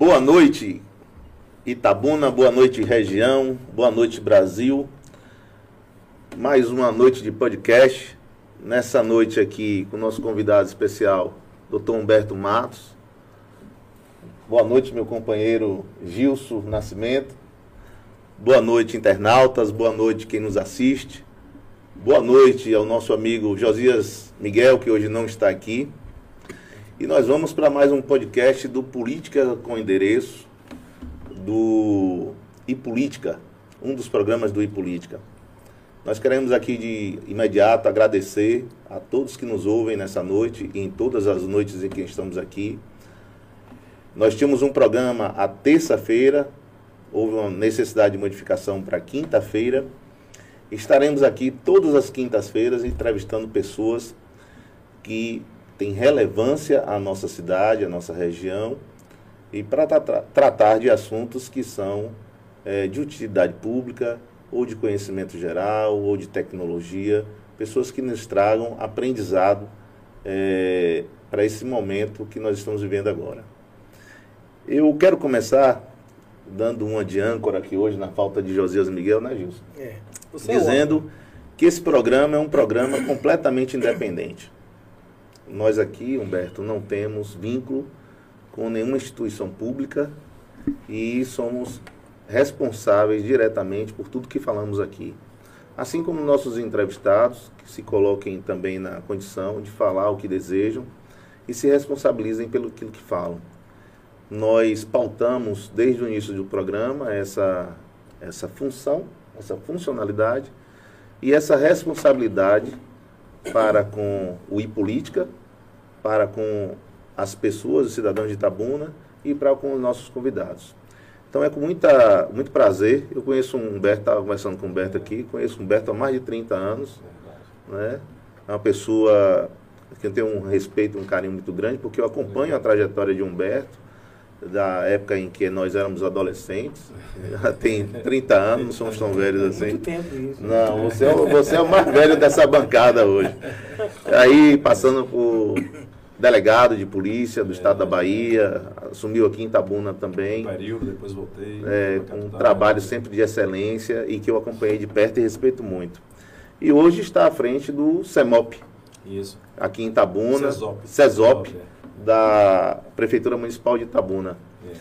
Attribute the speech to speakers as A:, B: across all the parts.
A: Boa noite, Itabuna, boa noite, região, boa noite, Brasil. Mais uma noite de podcast. Nessa noite aqui, com o nosso convidado especial, Dr. Humberto Matos. Boa noite, meu companheiro Gilson Nascimento. Boa noite, internautas. Boa noite, quem nos assiste. Boa noite ao nosso amigo Josias Miguel, que hoje não está aqui. E nós vamos para mais um podcast do Política com Endereço, do iPolítica, um dos programas do iPolítica. Nós queremos aqui de imediato agradecer a todos que nos ouvem nessa noite e em todas as noites em que estamos aqui. Nós tínhamos um programa a terça-feira, houve uma necessidade de modificação para quinta-feira. Estaremos aqui todas as quintas-feiras entrevistando pessoas que têm relevância à nossa cidade, à nossa região, e para tra tratar de assuntos que são é, de utilidade pública, ou de conhecimento geral, ou de tecnologia, pessoas que nos tragam aprendizado é, para esse momento que nós estamos vivendo agora. Eu quero começar dando uma de âncora aqui hoje, na falta de Josias Miguel, né, Gilson?
B: É.
A: Dizendo que esse programa é um programa completamente independente. Nós aqui, Humberto, não temos vínculo com nenhuma instituição pública e somos responsáveis diretamente por tudo que falamos aqui. Assim como nossos entrevistados, que se coloquem também na condição de falar o que desejam e se responsabilizem pelo que falam. Nós pautamos desde o início do programa essa, essa função, essa funcionalidade e essa responsabilidade para com o iPolítica, para com as pessoas, os cidadãos de Itabuna e para com os nossos convidados. Então é com muita, muito prazer. Eu conheço o Humberto, estava conversando com o Humberto aqui, conheço o Humberto há mais de 30 anos. Né? É uma pessoa que eu tenho um respeito, um carinho muito grande, porque eu acompanho a trajetória de Humberto, da época em que nós éramos adolescentes. Já tem 30 anos, não somos tão velhos assim.
B: Muito tempo isso.
A: Não, você é, o- você é o mais velho dessa bancada hoje. Aí, passando por delegado de polícia do estado da Bahia, assumiu aqui em Itabuna também,
C: período, depois voltei.
A: é, um trabalho sempre de excelência e que eu acompanhei de perto e respeito muito. E hoje está à frente do CEMOP,
C: Isso.
A: aqui em Itabuna,
C: CESOP.
A: CESOP,
C: CESOP,
A: da Prefeitura Municipal de Itabuna.
C: É.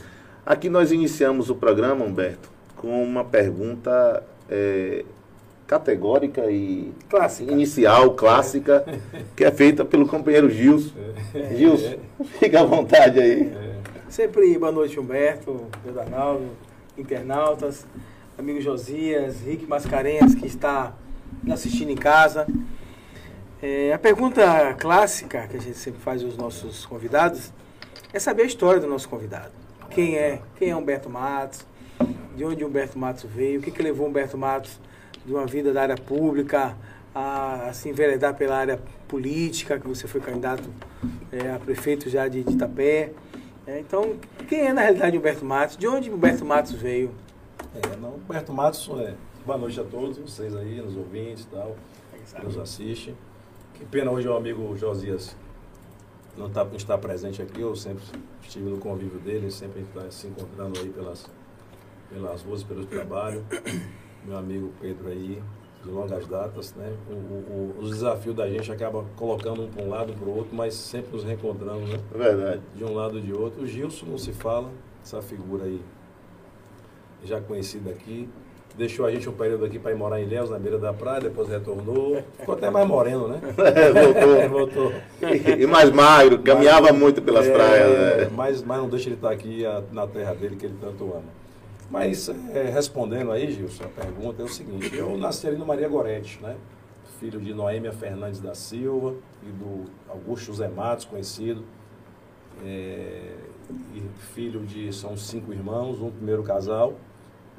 A: Aqui nós iniciamos o programa, Humberto, com uma pergunta é, categórica e
B: Clássica.
A: inicial, clássica, que é feita pelo companheiro Gilson. Gilson, fica à vontade aí.
B: Sempre boa noite, Humberto, Pedro Arnaldo, internautas, amigo Josias, Rick Mascarenhas, que está assistindo em casa. É, a pergunta clássica que a gente sempre faz aos nossos convidados é saber a história do nosso convidado. Quem é? Quem é Humberto Matos? De onde Humberto Matos veio? O que, que levou Humberto Matos de uma vida da área pública a, a se enveredar pela área política, que você foi candidato é, a prefeito já de, Itapé. É, então, quem é na realidade Humberto Matos? De onde Humberto Matos veio?
C: É, não, Humberto Matos, é, boa noite a todos vocês aí, nos ouvintes e tal, que nos assistem. Que pena hoje o amigo Josias não tá, está presente aqui, eu sempre estive no convívio dele, sempre está se encontrando aí pelas, pelas ruas, pelo trabalho. Meu amigo Pedro aí, de longas datas, né? O, o, o- os desafios da gente acaba colocando um para um lado, para o outro, mas sempre nos reencontrando, né?
A: Verdade.
C: de um lado ou de outro. O Gilson não se fala, essa figura aí já conhecida aqui. Deixou a gente um período aqui para ir morar em Ilhéus, na beira da praia, depois retornou. Ficou até mais moreno, né?
A: É, voltou.
C: voltou.
A: E mais magro, caminhava muito pelas
C: É,
A: praias. né?
C: Mas, mas não deixa ele estar aqui a- na terra dele, que ele tanto ama. Mas, é, respondendo aí, Gilson, a pergunta é o seguinte. Eu nasci ali no Maria Gorete, né? Filho de Noêmia Fernandes da Silva e do Augusto José Matos, conhecido. É, e filho de, são cinco irmãos, um primeiro casal.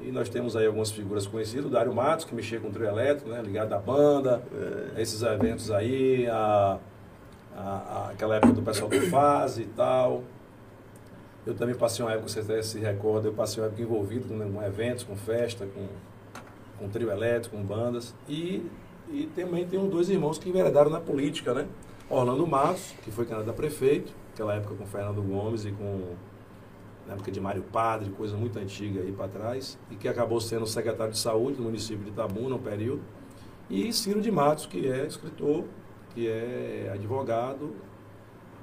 C: E nós temos aí algumas figuras conhecidas, o Dário Matos, que mexia com o trio elétrico, né, ligado à banda, a esses eventos aí, a, a- a- aquela época do pessoal do Fase e tal. Eu também passei uma época, você até se recorda, eu passei uma época envolvido com, com eventos, com festa, com, com trio elétrico, com bandas. E, e também tenho dois irmãos que enveredaram na política, né? Orlando Matos, que foi candidato a prefeito, naquela época com Fernando Gomes e com na época de Mário Padre, coisa muito antiga aí para trás, e que acabou sendo secretário de saúde do município de Itabuna, um período, e Ciro de Matos, que é escritor, que é advogado,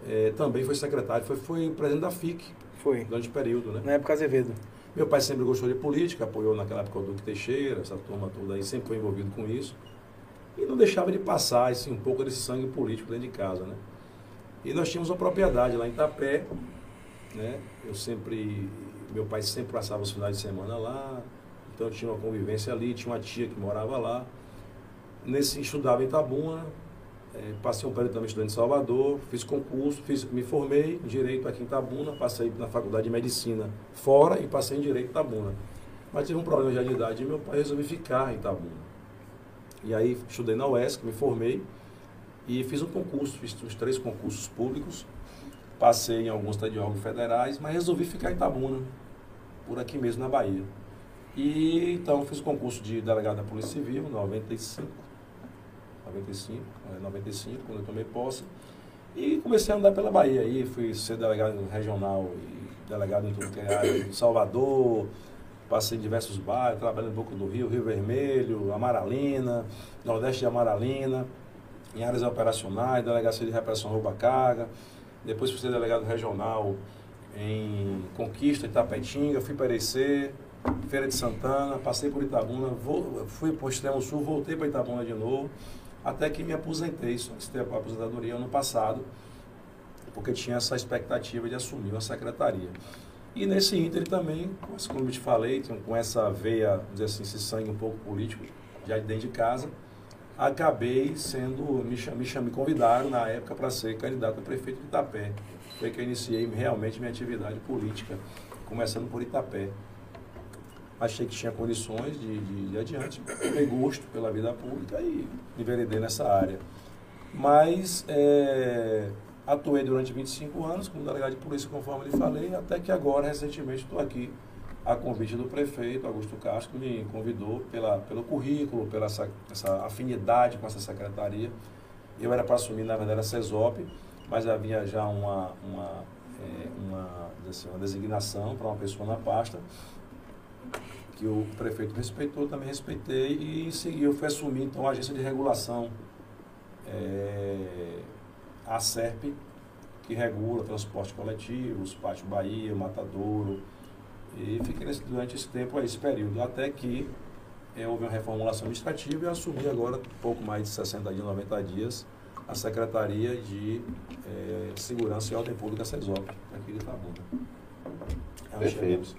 C: é, também foi secretário, foi, foi presidente da FIC
B: Foi.
C: durante o período, né?
B: Na época Azevedo.
C: Meu pai sempre gostou de política, apoiou naquela época o Duque Teixeira, essa turma toda aí, sempre foi envolvido com isso. E não deixava de passar assim, um pouco desse sangue político dentro de casa, né? E nós tínhamos uma propriedade lá em Itapé, né? Eu sempre, meu pai sempre passava os finais de semana lá, então eu tinha uma convivência ali, tinha uma tia que morava lá. Nesse, estudava em Itabuna, é, passei um período também estudando em Salvador, fiz concurso, fiz, me formei em Direito aqui em Itabuna, passei na Faculdade de Medicina fora e passei em Direito em Itabuna. Mas tive um problema de idade e meu pai resolveu ficar em Itabuna. E aí estudei na UESC, me formei e fiz um concurso, fiz os três concursos públicos, passei em alguns órgãos federais, mas resolvi ficar em Itabuna, por aqui mesmo na Bahia. E então fiz o concurso de delegado da Polícia Civil, em 95, 95, é, 95, quando eu tomei posse. E comecei a andar pela Bahia. Aí, fui ser delegado regional e delegado em tudo é Salvador, passei em diversos bairros, trabalhando um pouco do Rio, Rio Vermelho, Amaralina, Nordeste de Amaralina, em áreas operacionais, delegacia de repressão rouba carga, depois fui ser delegado regional em Conquista, Itapetinga, fui para Feira de Santana, passei por Itabuna, vou, fui para o Extremo Sul, voltei para Itabuna de novo, até que me aposentei, solicitei a aposentadoria ano passado, porque tinha essa expectativa de assumir uma secretaria. E nesse ínter também, como eu te falei, com essa veia, vamos dizer assim, esse sangue um pouco político, já de dentro de casa, acabei sendo, me, me, me convidaram na época para ser candidato a prefeito de Itapé. Foi que eu iniciei realmente minha atividade política, começando por Itapé achei que tinha condições de, de, de adiante, tomei gosto pela vida pública e enveredei nessa área. Mas é, atuei durante 25 anos como delegado de polícia, conforme lhe falei, até que agora, recentemente, estou aqui a convite do prefeito Augusto Castro, que me convidou pela, pelo currículo, pela essa, essa afinidade com essa secretaria. Eu era para assumir, na verdade, a CESOP, mas havia já uma, uma, é, uma, assim, uma designação para uma pessoa na pasta que o prefeito respeitou, também respeitei e em seguida eu fui assumir então a agência de regulação, é, a SERP, que regula transporte coletivo, Pátio Bahia, Matadouro, e fiquei nesse, durante esse tempo, esse período, até que é, houve uma reformulação administrativa e assumi agora, pouco mais de 60 dias, 90 dias, a Secretaria de é, Segurança e Ordem Pública, SESOP, aqui de Itabuna.
A: Perfeito.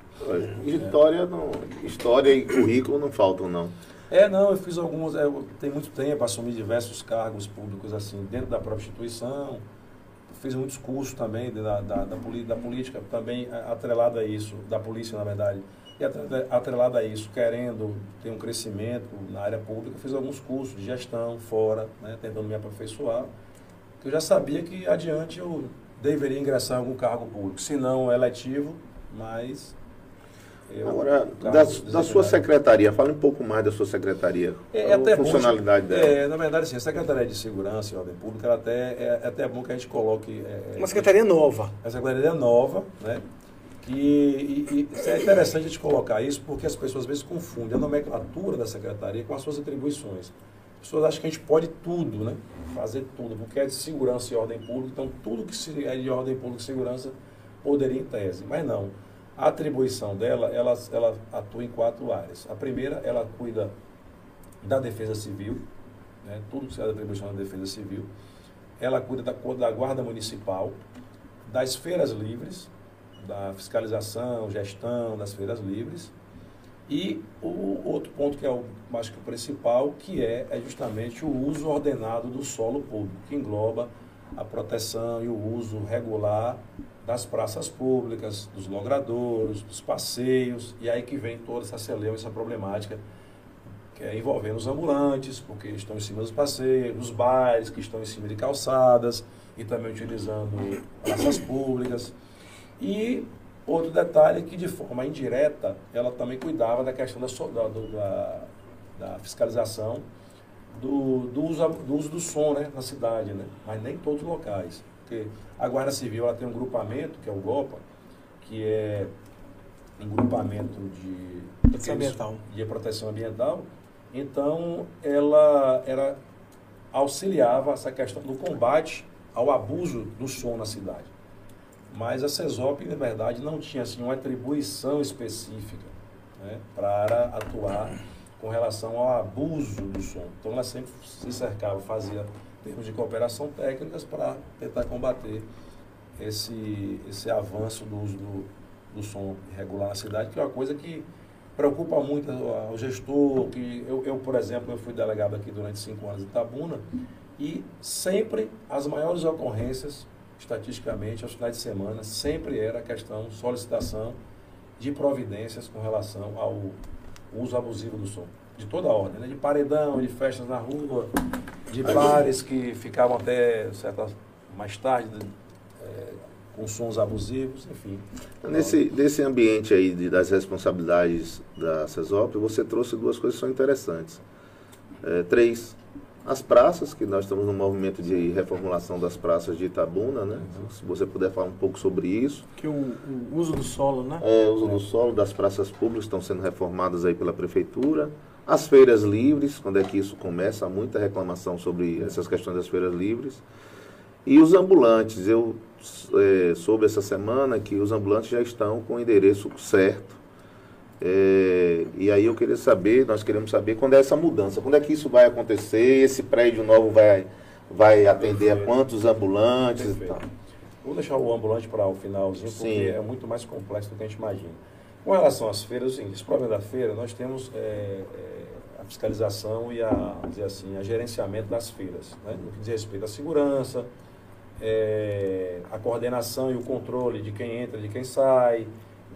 A: História, não, história e currículo não faltam, não.
C: É, não, eu fiz alguns, é, tem muito tempo, assumi diversos cargos públicos assim, dentro da própria instituição, fiz muitos cursos também da, da, da, da política, também atrelado a isso, da polícia, na verdade, e atrelado a isso, querendo ter um crescimento na área pública, fiz alguns cursos de gestão fora, né, tentando me aperfeiçoar, que eu já sabia que adiante eu deveria ingressar em algum cargo público, se não eletivo, mas.
A: Eu, Agora, da, da sua secretaria, fale um pouco mais da sua secretaria.
C: É, é até
A: funcionalidade
C: bom,
A: dela.
C: É, na verdade, sim, a Secretaria de Segurança e Ordem Pública ela até, é, é até bom que a gente coloque.
B: É, Uma secretaria nova.
C: A secretaria nova, né? Que, e, e é interessante a gente colocar isso porque as pessoas às vezes confundem a nomenclatura da secretaria com as suas atribuições. As pessoas acham que a gente pode tudo, né? Fazer tudo, porque é de segurança e ordem pública, então tudo que é de ordem pública e segurança poderia em tese, mas não. A atribuição dela, ela, ela atua em quatro áreas. A primeira, ela cuida da defesa civil, né, tudo que se atribuição da defesa civil. Ela cuida da, da guarda municipal, das feiras livres, da fiscalização, gestão das feiras livres. E o outro ponto que é o mais que o principal, que é, é justamente o uso ordenado do solo público, que engloba a proteção e o uso regular das praças públicas, dos logradouros, dos passeios, e aí que vem toda essa celeuma, essa problemática que é envolvendo os ambulantes, porque estão em cima dos passeios, os bares que estão em cima de calçadas e também utilizando praças públicas. E outro detalhe é que de forma indireta ela também cuidava da questão da, da, da fiscalização do, do, uso, do uso do som né, na cidade, né? mas nem todos os locais. Porque a Guarda Civil ela tem um grupamento, que é o GOPA, que é um grupamento de
B: Proteção ambiental.
C: de proteção ambiental. Então, ela era auxiliava essa questão do combate ao abuso do som na cidade. Mas a CESOP, na verdade, não tinha assim, uma atribuição específica né, para atuar com relação ao abuso do som. Então, ela sempre se cercava, fazia termos de cooperação técnicas para tentar combater esse, esse avanço do uso do, do som irregular na cidade, que é uma coisa que preocupa muito o gestor, que eu, eu, por exemplo, eu fui delegado aqui durante cinco anos em Itabuna, e sempre as maiores ocorrências, estatisticamente, aos finais de semana, sempre era a questão solicitação de providências com relação ao uso abusivo do som. De toda a ordem, né? de paredão, de festas na rua, de bares que ficavam até certa, mais tarde, é, com sons abusivos, enfim.
A: Nesse, nesse ambiente aí de, das responsabilidades da CESOP, você trouxe duas coisas que são interessantes. É, três, as praças, que nós estamos no movimento de reformulação das praças de Itabuna, né? Uhum. Se você puder falar um pouco sobre isso.
B: Que o, o uso do solo, né?
A: É, o uso é. do solo das praças públicas estão sendo reformadas aí pela prefeitura. As feiras livres, quando é que isso começa? Há muita reclamação sobre essas questões das feiras livres. E os ambulantes, eu é, soube essa semana que os ambulantes já estão com o endereço certo. É, e aí eu queria saber, nós queremos saber quando é essa mudança, quando é que isso vai acontecer, esse prédio novo vai, vai atender a quantos ambulantes Perfeito. e tal.
C: Vou deixar o ambulante para o finalzinho, porque Sim. é muito mais complexo do que a gente imagina. Com relação às feiras, assim, esse problema da feira, nós temos é, é, a fiscalização e a, dizer assim, a gerenciamento das feiras, né? no que diz respeito à segurança, é, a coordenação e o controle de quem entra, de quem sai,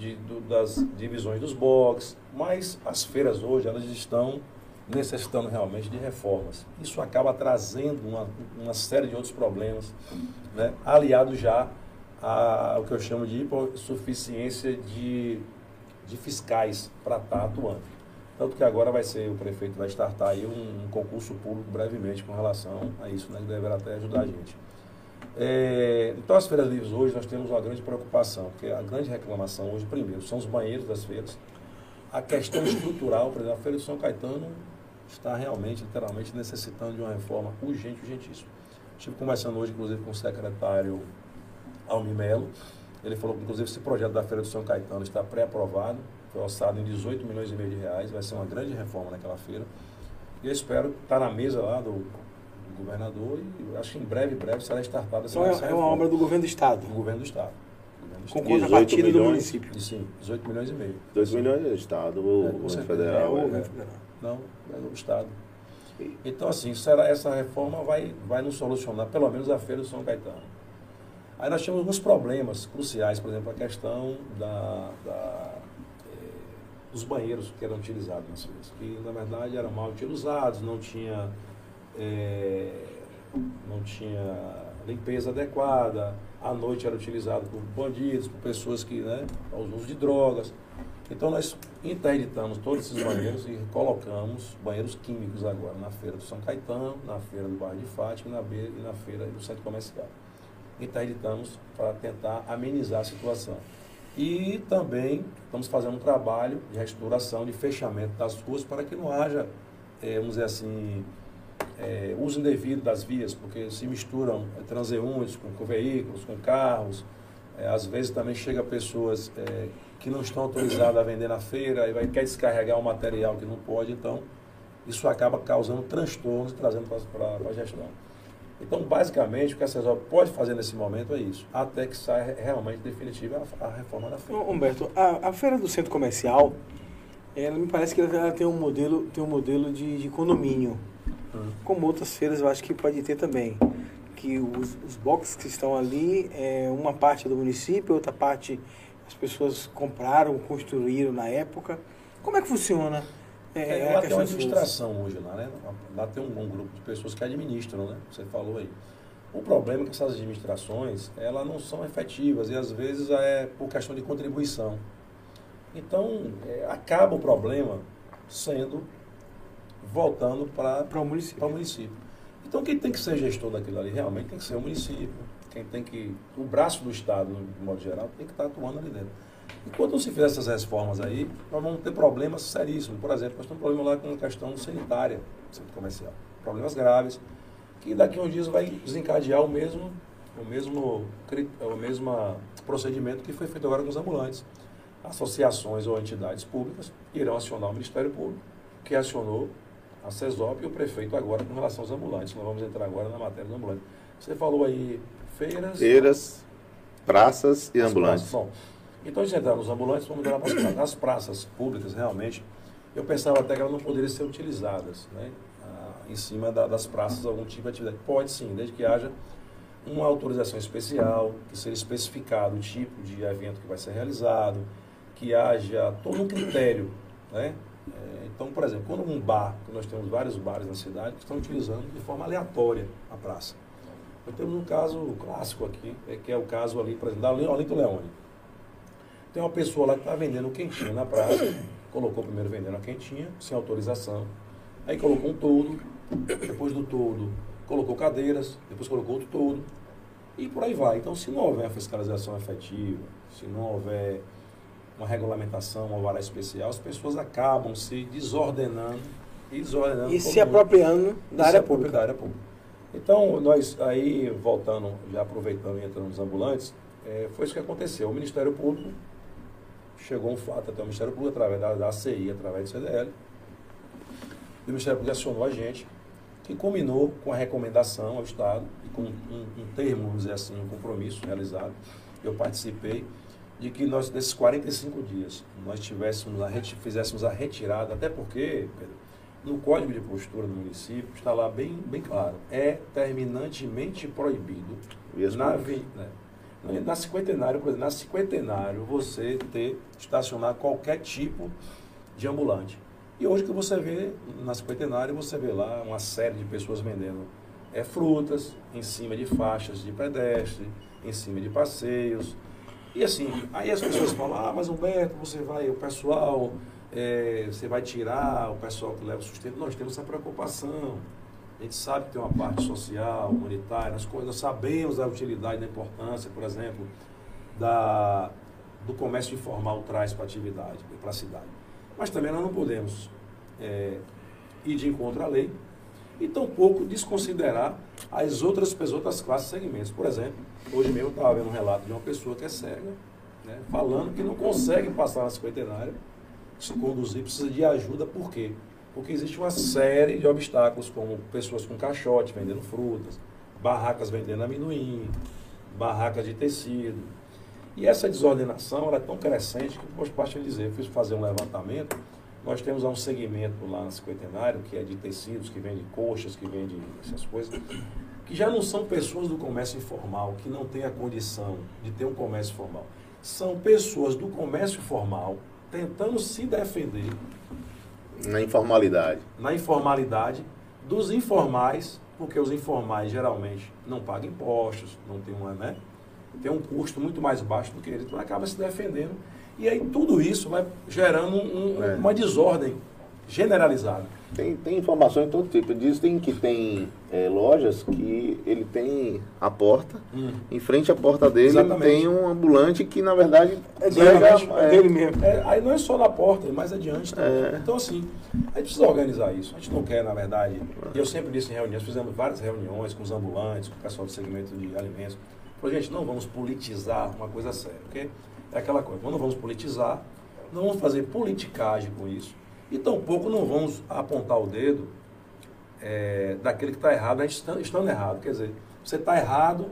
C: de, do, das divisões dos boxes, mas as feiras hoje elas estão necessitando realmente de reformas. Isso acaba trazendo uma, uma série de outros problemas, né? aliado já ao que eu chamo de hipossuficiência de, de fiscais para estar tá atuando. Tanto que agora vai ser, o prefeito vai startar aí um, um concurso público brevemente com relação a isso, né? que deverá até ajudar a gente. É, então, as feiras livres hoje nós temos uma grande preocupação, porque a grande reclamação hoje, primeiro, são os banheiros das feiras. A questão estrutural, por exemplo, a Feira de São Caetano está realmente, literalmente, necessitando de uma reforma urgente, urgentíssima. Estive conversando hoje, inclusive, com o secretário Almi Melo. Ele falou que, inclusive, esse projeto da Feira de São Caetano está pré-aprovado, foi orçado em 18 milhões e meio de reais, vai ser uma grande reforma naquela feira. E eu espero estar na mesa lá do do governador e acho que em breve, breve será startada
B: essa Então é, é uma obra do governo do Estado?
C: Do governo do Estado.
B: Com contrapartida do município?
C: Sim, 18 milhões e meio.
A: 2 milhões é Estado ou é, governo federal? É,
C: é. federal. Não, é o Estado. Então, assim, será, essa reforma vai, vai nos solucionar, pelo menos a feira do São Caetano. Aí nós tínhamos alguns problemas cruciais, por exemplo, a questão da, da eh, dos banheiros que eram utilizados nas feiras, que na verdade eram mal utilizados, não tinha é, não tinha limpeza adequada, à noite era utilizado por bandidos, por pessoas que, né, aos uso de drogas. Então nós interditamos todos esses banheiros e colocamos banheiros químicos agora na feira do São Caetano, na feira do bairro de Fátima na, beira, e na feira do centro comercial. Interditamos para tentar amenizar a situação. E também estamos fazendo um trabalho de restauração, de fechamento das ruas para que não haja, é, vamos dizer assim, é, uso indevido das vias, porque se misturam é, transeuntes com, com, veículos, com carros. É, às vezes também chega pessoas é, que não estão autorizadas a vender na feira e vai, quer descarregar um material que não pode, então isso acaba causando transtornos e trazendo para a gestão. Então, basicamente, o que a CESOL pode fazer nesse momento é isso, até que saia realmente definitiva a, a reforma da feira.
B: Humberto, a, a feira do centro comercial, ela me parece que ela tem um modelo, tem um modelo de, de condomínio. Como outras feiras eu acho que pode ter também. Que os, os boxes que estão ali, é, uma parte é do município, outra parte as pessoas compraram, construíram na época. Como é que funciona?
C: É, é, lá tem uma administração hoje lá, né? Lá tem um, um, grupo de pessoas que administram, né? Você falou aí. O problema é que essas administrações, elas não são efetivas e às vezes é por questão de contribuição. Então, é, acaba o problema sendo voltando para
B: o município.
C: município. Então, quem tem que ser gestor daquilo ali realmente tem que ser o município, quem tem que. O braço do Estado, de modo geral, tem que estar atuando ali dentro. Enquanto não se fizer essas reformas aí, nós vamos ter problemas seríssimos. Por exemplo, nós temos um problema lá com a questão sanitária, centro comercial. Problemas graves, que daqui a uns dias vai desencadear o mesmo, o mesmo, o mesmo procedimento que foi feito agora com os ambulantes. Associações ou entidades públicas irão acionar o Ministério Público, que acionou a CESOP e o prefeito agora com relação aos ambulantes. Nós vamos entrar agora na matéria do ambulante. Você falou aí feiras.
A: Feiras, praças e ambulantes.
C: Praças. Bom, então, a gente entrar nos ambulantes, vamos dar uma praças. Nas praças públicas, realmente, eu pensava até que elas não poderiam ser utilizadas, né? Ah, em cima da, das praças, algum tipo de atividade. Pode sim, desde que haja uma autorização especial, que seja especificado o tipo de evento que vai ser realizado, que haja todo um critério, né? É, então, por exemplo, quando um bar, nós temos vários bares na cidade que estão utilizando de forma aleatória a praça. Nós temos um caso clássico aqui, é, que é o caso ali, por exemplo, da Olinto Leone. Tem uma pessoa lá que está vendendo quentinha na praça, colocou primeiro vendendo a quentinha, sem autorização. Aí colocou um todo, depois do todo colocou cadeiras, depois colocou outro todo, e por aí vai. Então, se não houver fiscalização efetiva, se não houver uma regulamentação, uma vara especial, as pessoas acabam se desordenando e desordenando.
B: E se apropriando da área pública.
C: Da área pública. Então, nós aí, voltando, já aproveitando e entrando nos ambulantes, é, foi isso que aconteceu. O Ministério Público chegou um fato até o Ministério Público, através da, da ACI, através do CDL. E o Ministério Público acionou a gente, que combinou com a recomendação ao Estado e com um, um termo, vamos dizer assim, um compromisso realizado. Eu participei de que nós, nesses 45 dias, nós tivéssemos a, fizéssemos a retirada, até porque, Pedro, no Código de Postura do município está lá bem, bem claro, é terminantemente proibido na, né, na cinquentenário, por exemplo, na cinquentenário você ter, estacionar qualquer tipo de ambulante. E hoje que você vê, na cinquentenário, você vê lá uma série de pessoas vendendo é, frutas em cima de faixas de pedestre, em cima de passeios. E assim, aí as pessoas falam, ah, mas Humberto, você vai, o pessoal, é, você vai tirar o pessoal que leva o sustento. Nós temos essa preocupação. A gente sabe que tem uma parte social, humanitária, as coisas, sabemos da utilidade, da importância, por exemplo, da, do comércio informal traz para a atividade, para a cidade. Mas também nós não podemos é, ir de encontro à lei e tampouco desconsiderar as outras pessoas, outras classes segmentos. Por exemplo, hoje mesmo eu estava vendo um relato de uma pessoa que é cega, né, falando que não consegue passar na cinquentenária, se conduzir, precisa de ajuda, por quê? Porque existe uma série de obstáculos, como pessoas com caixote vendendo frutas, barracas vendendo amendoim, barracas de tecido. E essa desordenação é tão crescente que, posso parte dizer, fiz fazer um levantamento, nós temos um segmento lá no cinquentenário, que é de tecidos, que vende coxas, que vende essas coisas, que já não são pessoas do comércio informal, que não têm a condição de ter um comércio formal. São pessoas do comércio formal tentando se defender
A: na informalidade.
C: Na informalidade dos informais, porque os informais geralmente não pagam impostos, não tem uma, né? Tem um custo muito mais baixo do que eles, então acaba se defendendo. E aí tudo isso vai gerando um, é. uma desordem generalizada.
A: Tem, tem informações de todo tipo. Dizem que tem é, lojas que ele tem a porta, hum. em frente à porta dele Exatamente. tem um ambulante que na verdade
C: é, dele, é, é dele mesmo. É, aí não é só na porta, é mais adiante também. Então assim, a gente precisa organizar isso. A gente não quer, na verdade, e eu sempre disse em reuniões, fizemos várias reuniões com os ambulantes, com o pessoal do segmento de alimentos. Falei, gente, não vamos politizar uma coisa séria, porque é aquela coisa, não vamos politizar, não vamos fazer politicagem com isso e tampouco não vamos apontar o dedo é, daquele que está errado, a gente está, estando errado. Quer dizer, você está errado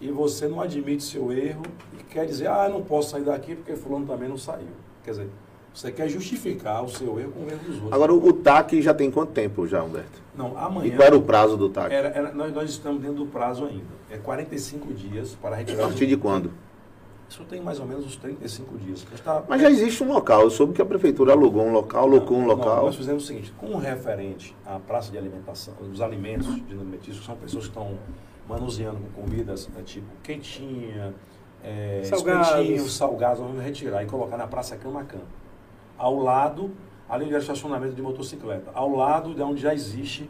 C: e você não admite seu erro e quer dizer, ah, eu não posso sair daqui porque fulano também não saiu. Quer dizer, você quer justificar o seu erro com o erro dos outros.
A: Agora, o TAC já tem quanto tempo já, Humberto?
C: Não, amanhã...
A: E qual era o prazo do TAC?
C: Era, era, nós, nós estamos dentro do prazo ainda. É 45 dias para retirar...
A: A partir de quando?
C: Isso tem mais ou menos uns 35 dias. Tá,
A: Mas já existe um local. Eu soube que a prefeitura alugou um local, alocou um local. Não,
C: nós fizemos o seguinte, com referente à praça de alimentação, os alimentos de alimentícios, são pessoas que estão manuseando com comidas né, tipo quentinha, é, salgados. salgados, vamos retirar e colocar na praça Camacan. Ao lado, ali onde é estacionamento de motocicleta, ao lado de onde já existe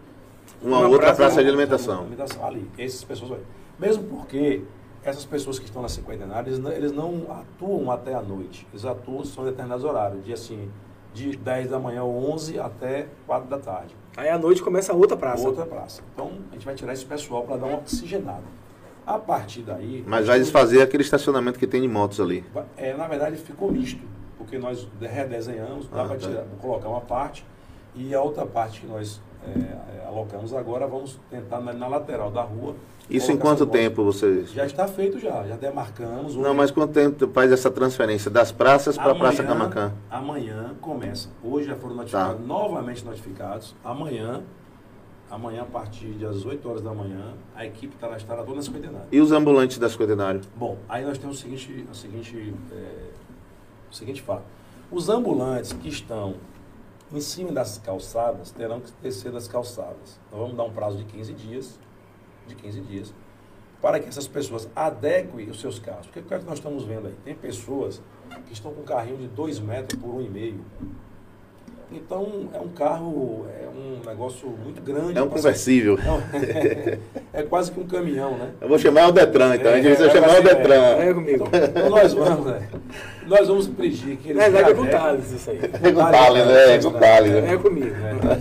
A: uma, uma outra praça, praça de alimentação.
C: alimentação. Ali, essas pessoas. Mesmo porque essas pessoas que estão na cinquentenária, eles não, eles não atuam até a noite. Eles atuam são determinados horários, de assim, de 10 da manhã ou 11 até 4 da tarde.
B: Aí à noite começa outra praça.
C: Outra praça. Então, a gente vai tirar esse pessoal para dar uma oxigenada. A partir daí...
A: Mas vai desfazer aquele estacionamento que tem de motos ali.
C: É, na verdade, ficou misto, porque nós redesenhamos, dá
A: Ah,
C: para
A: tá.
C: colocar uma parte e a outra parte que nós é, é, alocamos agora, vamos tentar na, na lateral da rua.
A: Isso em quanto tempo vocês...
C: Já está feito já, já demarcamos.
A: Não,
C: Hoje-
A: mas quanto tempo faz essa transferência das praças para a Praça Camacan?
C: Amanhã começa. Hoje já foram notificados,
A: Tá.
C: novamente notificados. Amanhã, amanhã a partir das 8 horas da manhã, a equipe estará, estará toda na cinquentenária.
A: E os ambulantes da cinquentenário?
C: Bom, aí nós temos o seguinte, o seguinte, é, o seguinte fato. Os ambulantes que estão em cima das calçadas terão que descer das calçadas. Nós vamos dar um prazo de 15 dias, de 15 dias, para que essas pessoas adequem os seus carros. Porque o que é que nós estamos vendo aí? Tem pessoas que estão com um carrinho de 2 metros por 1,5. Então, é um carro, é um negócio muito grande.
A: É um conversível.
C: Não, é quase que um caminhão, né?
A: Eu vou chamar o Detran, então. a gente precisa
C: É,
A: chamar o
C: assim,
A: Detran.
B: É comigo.
C: Então, então nós vamos, né? Nós vamos pedir que eles.
B: É, é com o Thales isso aí.
A: É com o Thales, né? É com o Thales.
B: É comigo.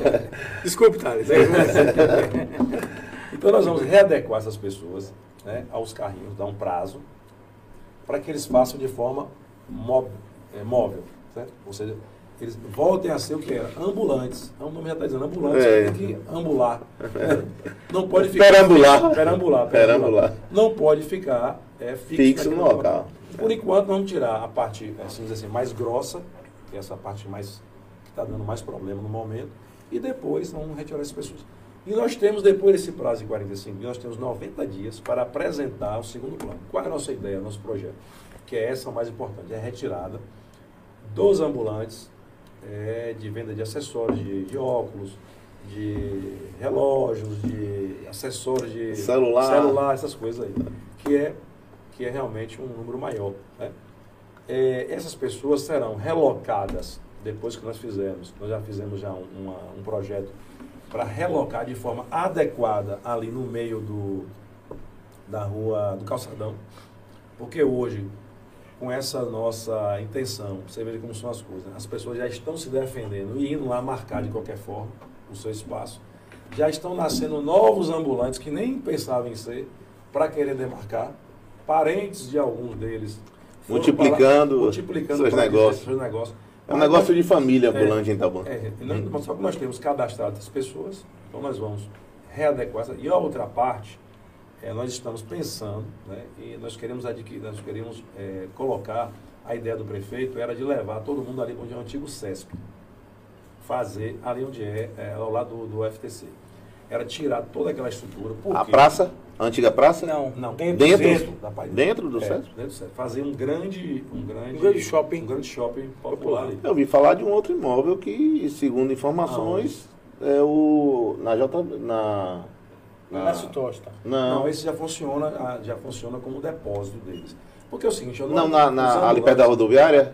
B: Desculpe, Thales. É com você.
C: Então nós vamos readequar essas pessoas né, aos carrinhos, dar um prazo, para que eles façam de forma móvel, é, móvel certo? Ou seja, eles voltem a ser o que era, ambulantes. O nome já está dizendo, ambulantes,
A: É.
C: tem que ambular. Não pode ficar...
A: Perambular.
C: Perambular.
A: Perambular.
C: Não pode ficar é, fixo,
A: Fixo no
C: naquele
A: local.
C: Por enquanto, vamos tirar a parte, assim, assim, mais grossa, que é essa parte mais que está dando mais problema no momento, e depois vamos retirar essas pessoas. E nós temos, depois desse prazo de 45 dias, nós temos 90 dias para apresentar o segundo plano. Qual é a nossa ideia, nosso projeto? Que é essa mais importante, é a retirada dos ambulantes é, de venda de acessórios, de, de óculos, de relógios, de acessórios de
A: Celular.
C: celular, essas coisas aí, que é, que é realmente um número maior. Né? É, essas pessoas serão relocadas depois que nós fizemos. Nós já fizemos já um, uma- um projeto para relocar de forma adequada ali no meio do, da rua do calçadão. Porque hoje, com essa nossa intenção, você veja como são as coisas, né? as pessoas já estão se defendendo e indo lá marcar de qualquer forma o seu espaço. Já estão nascendo novos ambulantes que nem pensavam em ser para querer demarcar. Parentes de alguns deles
A: Multiplicando
C: lá, multiplicando
A: seus negócios.
C: seus negócios.
A: É um negócio de família
C: É,
A: ambulante em Itabuna.
C: é, nós- só que nós temos cadastrado as pessoas, então nós vamos readequar. E a outra parte, é, nós estamos pensando, né, e nós queremos adquirir, nós queremos é, colocar, a ideia do prefeito era de levar todo mundo ali onde é o antigo CESP, fazer ali onde é, é ao lado do, do FTC. Era tirar toda aquela estrutura. Por
A: A
C: quê?
A: praça, a antiga praça?
B: Não,
C: Não,
B: dentro,
A: Dentro?
C: da Pai
A: Dentro do
C: é,
A: CESP?
C: Dentro do CESP. Fazer um grande, um grande,
B: Um grande shopping.
C: um grande shopping popular ali.
A: Eu ouvi falar de um outro imóvel que, segundo informações, é o. Na J. Na. Na
B: Inácio Tosta.
A: não,
C: Não, esse já funciona, ah, já funciona como depósito deles. Porque é o seguinte, eu
A: não, na, na- ali perto da rodoviária?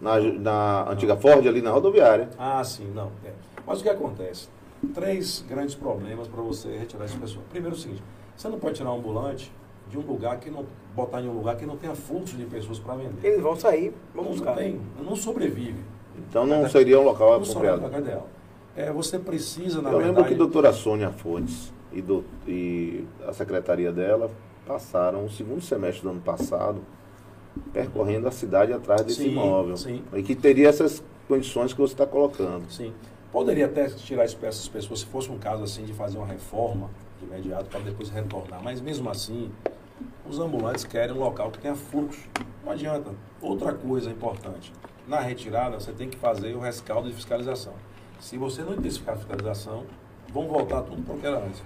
A: Na, na antiga Ford, ali na rodoviária.
C: Ah, sim, não. é. Mas o que acontece? Três grandes problemas para você retirar esse pessoal. Primeiro é o seguinte, você não pode tirar um ambulante de um lugar que não. botar em um lugar que não tenha fluxo de pessoas para vender.
B: Eles vão sair,
C: não
B: buscar.
C: tem, não sobrevive.
A: Então não seria um local
C: Não sobrevive
A: apropriado.
C: no lugar ideal. É, você precisa, na
A: Eu lembro
C: verdade.
A: que a doutora Sônia Fontes e, do- e a secretaria dela passaram o segundo semestre do ano passado percorrendo a cidade atrás desse
C: Sim,
A: imóvel.
C: sim.
A: E que teria essas condições que você está colocando.
C: Sim. Poderia até tirar essas pessoas, se fosse um caso assim, de fazer uma reforma de imediato para depois retornar. Mas mesmo assim, os ambulantes querem um local que tenha fluxo. Não adianta. Outra coisa importante. Na retirada, você tem que fazer o rescaldo de fiscalização. Se você não intensificar a fiscalização, vão voltar tudo para o que era antes.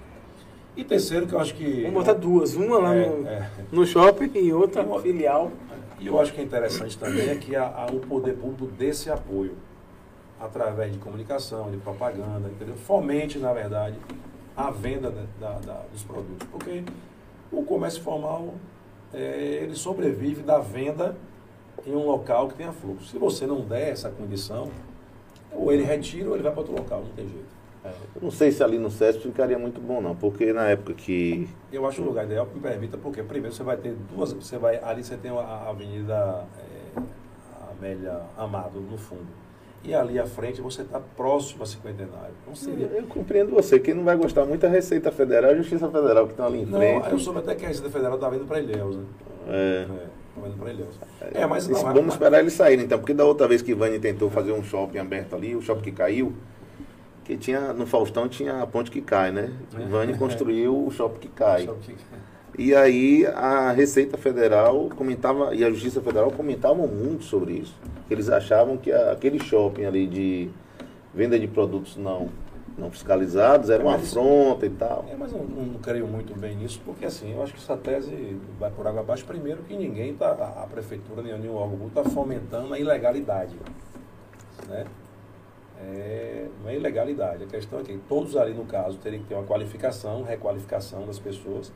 C: E terceiro, que eu acho que...
B: Vamos botar duas, uma lá
C: É,
B: no,
C: é.
B: no shopping e outra filial.
C: E eu acho que é interessante também é que a- a- o poder público dê esse apoio através de comunicação, de propaganda, entendeu? Fomente, na verdade, a venda da- da- da- dos produtos. Porque o comércio formal, é, ele sobrevive da venda em um local que tenha fluxo. Se você não der essa condição, ou ele retira ou ele vai para outro local, não tem jeito.
A: Eu não sei se ali no SESP ficaria muito bom, não, porque na época que.
C: Eu acho o lugar ideal que me permita, porque primeiro você vai ter duas. Você vai, ali você tem a Avenida é, Amélia Amado no fundo. E ali à frente você está próximo a cinquentenário. Não seria.
A: Eu compreendo você. Quem não vai gostar muito é a Receita Federal e a Justiça Federal, que estão ali em
C: Não,
A: frente.
C: eu soube até que a Receita Federal estava indo para Ilhéus, né?
A: É.
C: Para Ilhéus. É, mas não,
A: vamos
C: mas-
A: esperar eles saírem, então, porque da outra vez que Vani tentou fazer um shopping aberto ali, o shopping que caiu, que tinha, no Faustão tinha a ponte que cai, né?
C: É.
A: Vani construiu o shopping que cai. E aí a Receita Federal comentava, e a Justiça Federal comentavam muito sobre isso. Eles achavam que aquele shopping ali de venda de produtos não, não fiscalizados era uma
C: Mas
A: afronta e tal.
C: É, mas eu não, não creio muito bem nisso, porque assim, eu acho que essa tese vai por água abaixo. Primeiro que ninguém tá, a a prefeitura, nem nenhum órgão está fomentando a ilegalidade. Né? É, não é ilegalidade. A questão é que todos ali, no caso, teriam que ter uma qualificação, requalificação das pessoas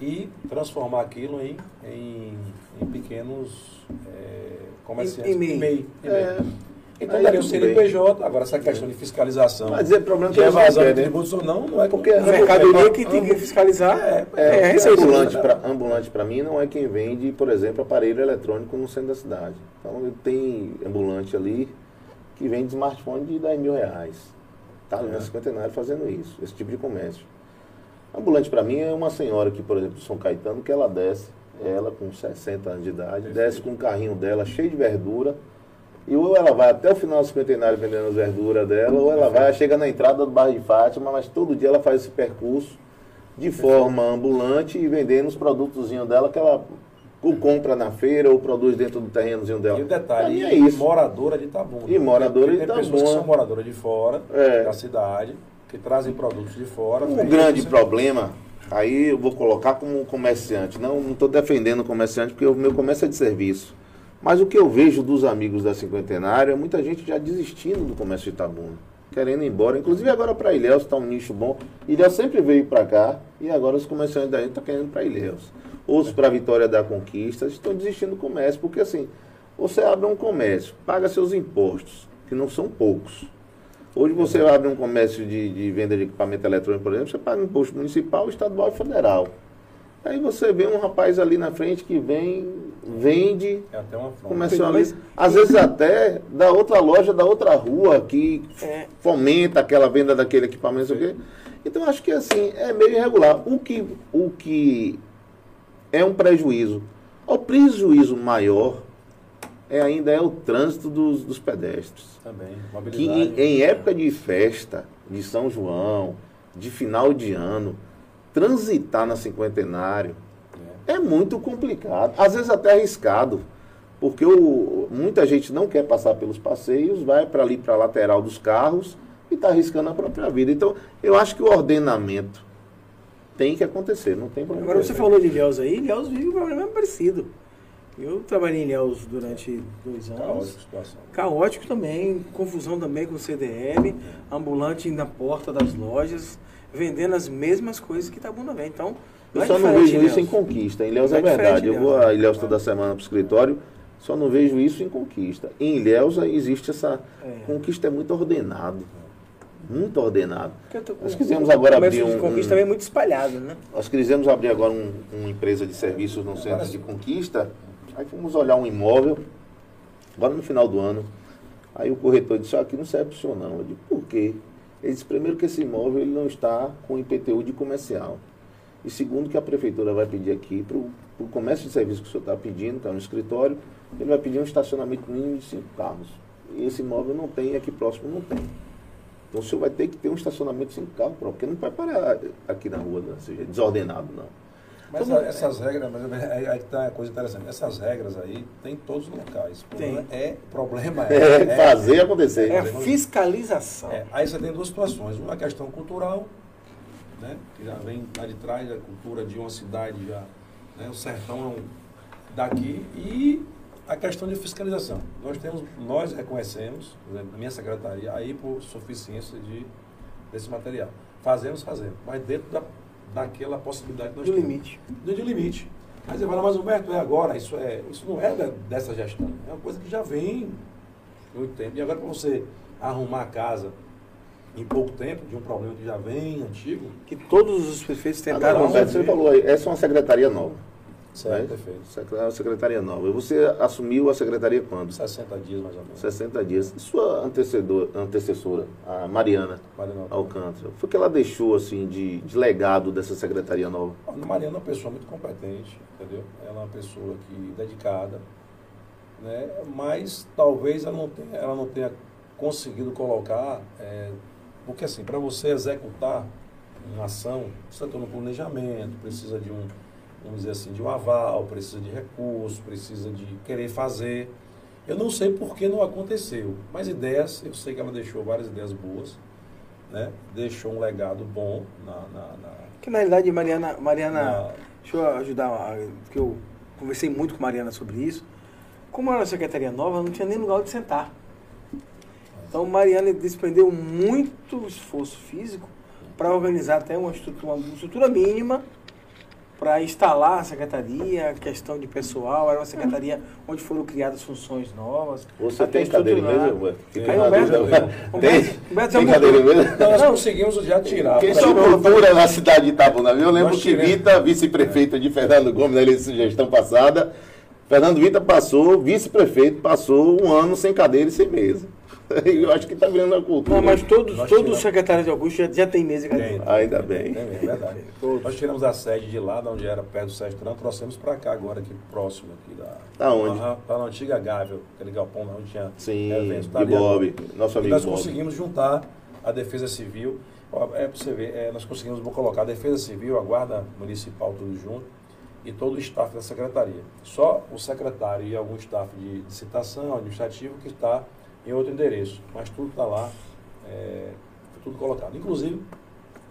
C: e transformar aquilo em, em, em pequenos é, comerciantes.
B: Em- em MEI.
A: É.
C: Então daria o. CNPJ, agora essa questão de fiscalização.
A: Mas é problema que
C: de evasão de
A: querem.
C: tributos ou não, não é
A: Porque
B: A mercadoria que
A: ambu-
B: tem que fiscalizar
C: É,
B: é,
A: É, ambulante para ambulante para mim não é quem vende, por exemplo, aparelho eletrônico no centro da cidade. Então tem ambulante ali que vende smartphone de 10 mil reais. Tá ali
C: É.
A: na cinquentenário fazendo isso, esse tipo de comércio. Ambulante para mim é uma senhora que, por exemplo, São Caetano, que ela desce, ela com 60 anos de idade, desce com o carrinho dela cheio de verdura. E ou ela vai até o final do cinquentenário vendendo as verduras dela, ou ela vai, chega na entrada do bairro de Fátima, mas todo dia ela faz esse percurso de forma ambulante e vendendo os produtos dela que ela ou compra na feira ou produz dentro do terrenozinho dela.
C: E o detalhe,
A: é isso.
C: moradora de Itabuna.
A: E moradora
C: Porque
A: de
C: Tem pessoas que
A: Itabuna.
C: são moradoras de fora,
A: É.
C: da cidade, que trazem produtos de fora.
A: O
C: vendem,
A: grande
C: você-
A: problema, aí eu vou colocar como comerciante, não estou defendendo o comerciante porque o meu comércio é de serviço. Mas o que eu vejo dos amigos da Cinquentenária é muita gente já desistindo do comércio de Itabuna, querendo ir embora. Inclusive agora para Ilhéus está um nicho bom. Ilhéus sempre veio para cá e agora os comerciantes daí estão querendo para Ilhéus. Outros para Vitória da Conquista estão desistindo do comércio, porque assim, você abre um comércio, paga seus impostos, que não são poucos. Hoje você abre um comércio de, de venda de equipamento eletrônico, por exemplo, você paga imposto municipal, estadual e federal. Aí você vê um rapaz ali na frente que vem, vende,
C: É até uma afronta.
A: comercializa. Às vezes até da outra loja, da outra rua, que
B: É.
A: fomenta aquela venda daquele equipamento. não sei o quê. Então acho que assim, é meio irregular. O que, o que é um prejuízo. O prejuízo maior é ainda é o trânsito dos, dos pedestres
C: Também,
A: que em, em época de festa, de São João, de final de ano, transitar na cinquentenário
C: É.
A: é muito complicado, às vezes até arriscado, porque o, muita gente não quer passar pelos passeios, vai para ali para a lateral dos carros e está arriscando a própria vida. Então, eu acho que o ordenamento tem que acontecer, não tem problema.
B: Agora você falou de Ilhéus aí, Ilhéus vive um problema parecido. Eu trabalhei em Ilhéus durante dois anos.
C: Caótica a situação.
B: Caótico também, confusão também com o CDL, ambulante na porta das lojas, vendendo as mesmas coisas que Itabuna vende. Então,
A: Eu só não vejo isso em conquista. Em Ilhéus é
B: é
A: verdade. Eu vou a Ilhéus toda semana para o escritório, só não vejo isso em conquista. Em Ilhéus existe essa.
B: É.
A: Conquista é muito ordenado. Muito ordenado.
B: Tô
A: Nós quisemos agora abrir
B: de
A: um-
B: conquista
A: um-
B: também é muito espalhado, né?
A: Nós quisemos abrir agora um- uma empresa de serviços no centro de conquista. Aí fomos olhar um imóvel, agora no final do ano. Aí o corretor disse, "Ó, aqui não serve para o senhor não. Eu disse, por quê? Ele disse, primeiro que esse imóvel ele não está com IPTU de comercial. E segundo que a prefeitura vai pedir aqui para o comércio de serviço que o senhor está pedindo, que é um escritório, ele vai pedir um estacionamento mínimo de cinco carros. E esse imóvel não tem, aqui próximo não tem. Então o senhor vai ter que ter um estacionamento cinco carros próprio, porque não vai parar aqui na rua, né? seja desordenado, não.
C: Mas a- essas regras, mas aí aí que tá a coisa interessante. Essas regras aí tem em todos os locais. O problema é, problema é,
A: É, fazer acontecer.
B: É fiscalização.
C: É, aí você tem duas situações. Uma questão cultural, né, que já vem lá de trás, a cultura de uma cidade já, né, o sertão é um daqui, e a questão de fiscalização. Nós temos, nós reconhecemos, por exemplo, na minha secretaria, a suficiência de, desse material. Fazemos, fazemos, mas dentro da, daquela possibilidade que nós
B: Do
C: temos.
B: limite.
C: Dentro de limite. Mas você fala, mas Humberto, é agora, isso, é, isso não é da- dessa gestão, é uma coisa que já vem muito tempo. E agora para você arrumar a casa, em pouco tempo de um problema que já vem antigo.
B: Que todos os prefeitos tentaram.
A: Agora, Roberto, você falou aí, essa é uma secretaria nova.
C: Certo,
A: né?
C: perfeito.
A: Uma secretaria nova. E Você assumiu a secretaria quando?
C: 60 dias mais ou menos.
A: 60 dias. E sua antecessora, a Mariana
C: Mariana,
A: Alcântara, o que ela deixou assim de, de legado dessa secretaria nova?
C: A Mariana é uma pessoa muito competente, entendeu? Ela é uma pessoa que dedicada, né? Mas talvez ela não tenha, ela não tenha conseguido colocar, é, porque assim, para você executar uma ação, precisa ter um planejamento, precisa de um, vamos dizer assim, de um aval, precisa de recurso, precisa de querer fazer. Eu não sei por que não aconteceu, mas ideias, eu sei que ela deixou várias ideias boas, né? Deixou um legado bom na, na, na
B: Que na realidade, Mariana, Mariana
C: na-
B: deixa eu ajudar, porque eu conversei muito com Mariana sobre isso. Como era uma secretaria nova, não tinha nem lugar onde sentar. Então, Mariana desprendeu muito esforço físico para organizar até uma estrutura, uma estrutura mínima para instalar a secretaria, questão de pessoal. Era uma secretaria onde foram criadas funções novas.
A: Você
B: até
A: tem cadeira em
B: estruturar.
A: mesa, Roberto? Fiquei
B: Aí, Humberto. Humberto,
A: Tem?
B: Humberto
A: Tem cadeira mesa?
C: Então nós conseguimos já tirar.
A: Quem só cultura na cidade de Itabuna? Eu lembro que. Vita, vice-prefeito de Fernando Gomes, na eleição de gestão passada, Fernando Vita passou, vice-prefeito, passou um ano sem cadeira e sem mesa. Eu acho que está virando uma cultura.
B: Não, mas todos,
C: Nós
B: todos
C: tiramos.
B: os secretários de Augusto já, já tem mesa e cadeira.
C: Tem.
A: Ainda bem.
C: É é verdade. Nós tiramos a sede de lá, de onde era perto do Sérgio Tran, trouxemos para cá agora, aqui próximo aqui da.
A: Tá onde?
C: Está na antiga Gávea, aquele galpão lá onde tinha
A: Sim,
C: eventos. Tá.
A: Bob, nosso
C: E
A: amigo
C: nós
A: Bob.
C: conseguimos juntar a Defesa Civil. Ó, É para você ver, é, nós conseguimos vou colocar a Defesa Civil, a Guarda Municipal, tudo junto, e todo o staff da Secretaria. Só o secretário e algum staff de, de citação, administrativo, que está em outro endereço. Mas tudo está lá, é, tudo colocado. Inclusive,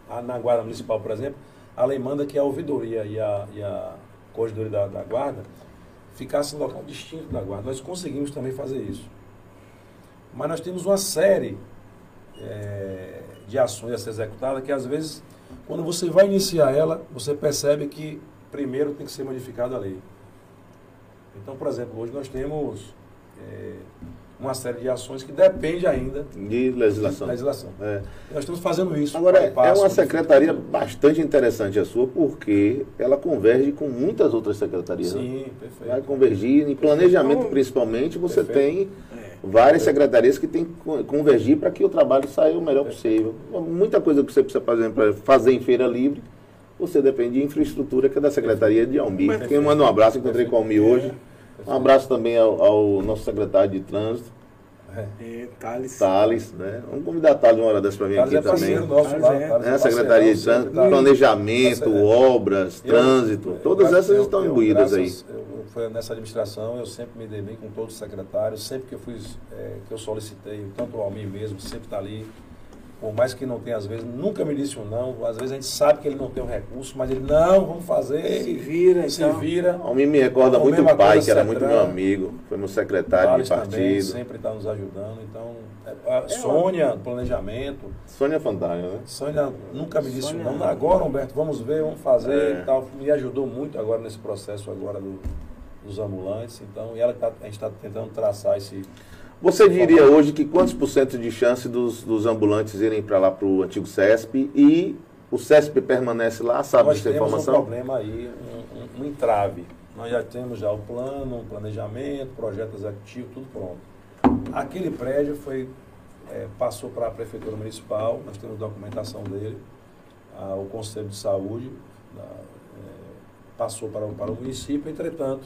C: a- na Guarda Municipal, por exemplo, a lei manda que a ouvidoria e a, e a corregedoria da, da Guarda ficassem em local distinto da Guarda. Nós conseguimos também fazer isso. Mas nós temos uma série é, de ações a ser executada que às vezes, quando você vai iniciar ela, você percebe que primeiro tem que ser modificada a lei. Então, por exemplo, hoje nós temos é, uma série de ações que depende ainda
A: De legislação.
C: da legislação.
A: É.
C: Nós estamos fazendo isso.
A: Agora, é uma secretaria bastante interessante a sua, porque ela converge com muitas outras secretarias. né?
C: Sim, perfeito.
A: Vai convergir, em planejamento
B: Então,
A: principalmente, você
C: perfeito.
A: tem
B: É.
A: várias secretarias que têm que co- convergir para que o trabalho saia o melhor possível. Muita coisa que você precisa fazer para fazer em feira livre, você depende de infraestrutura que é da Secretaria de Almi.
B: Perfeito.
A: Quem manda um abraço, encontrei com o Almi hoje. Um abraço também ao, ao nosso secretário de trânsito,
C: É.
B: É, Thales.
A: Thales, né? Vamos convidar a Thales uma hora dessa para vir
C: Thales
A: aqui
C: é
A: também.
C: nosso
B: Thales
C: lá.
B: é.
C: Thales
A: Né?
C: é
A: A Secretaria de Trânsito, Planejamento,
C: Tá
A: obras,
C: Eu-
A: trânsito,
C: eu-
A: todas
C: eu-
A: essas
C: eu-
A: estão imbuídas aí.
C: foi nessa administração, eu sempre me dei bem com todos os secretários, sempre que eu fui, é, que eu solicitei, tanto o Almir mesmo, sempre está ali. Por mais que não tenha, às vezes, nunca me disse um não. Às vezes a gente sabe que ele não tem um recurso, mas ele, não, vamos fazer.
B: Se vira,
C: se
B: então.
C: vira.
A: Almir me recorda
C: A
A: muito o pai, que era
C: Cetran.
A: muito meu amigo, foi meu secretário de
C: também
A: partido.
C: sempre está nos ajudando. Então, é, a Sônia, planejamento.
A: Sônia Fantália, né?
C: Sônia nunca me disse
B: Sônia-
C: não. Agora, Humberto, vamos ver, vamos fazer
A: É.
C: e tal. Me ajudou muito agora nesse processo agora do- dos ambulantes. Então, e ela tá- a gente está tentando traçar esse.
A: Você diria hoje que quantos por cento de chance dos, dos ambulantes irem para lá para o antigo CESP e o CESP permanece lá, sabe
C: Nós
A: dessa
C: temos um
A: informação?
C: problema aí, um, um- um entrave. Nós já temos já o plano, um planejamento, projeto executivo, tudo pronto. Aquele prédio foi, é, passou para a Prefeitura Municipal, nós temos documentação dele, ah, o Conselho de Saúde ah, é, passou para, o- para o município, entretanto,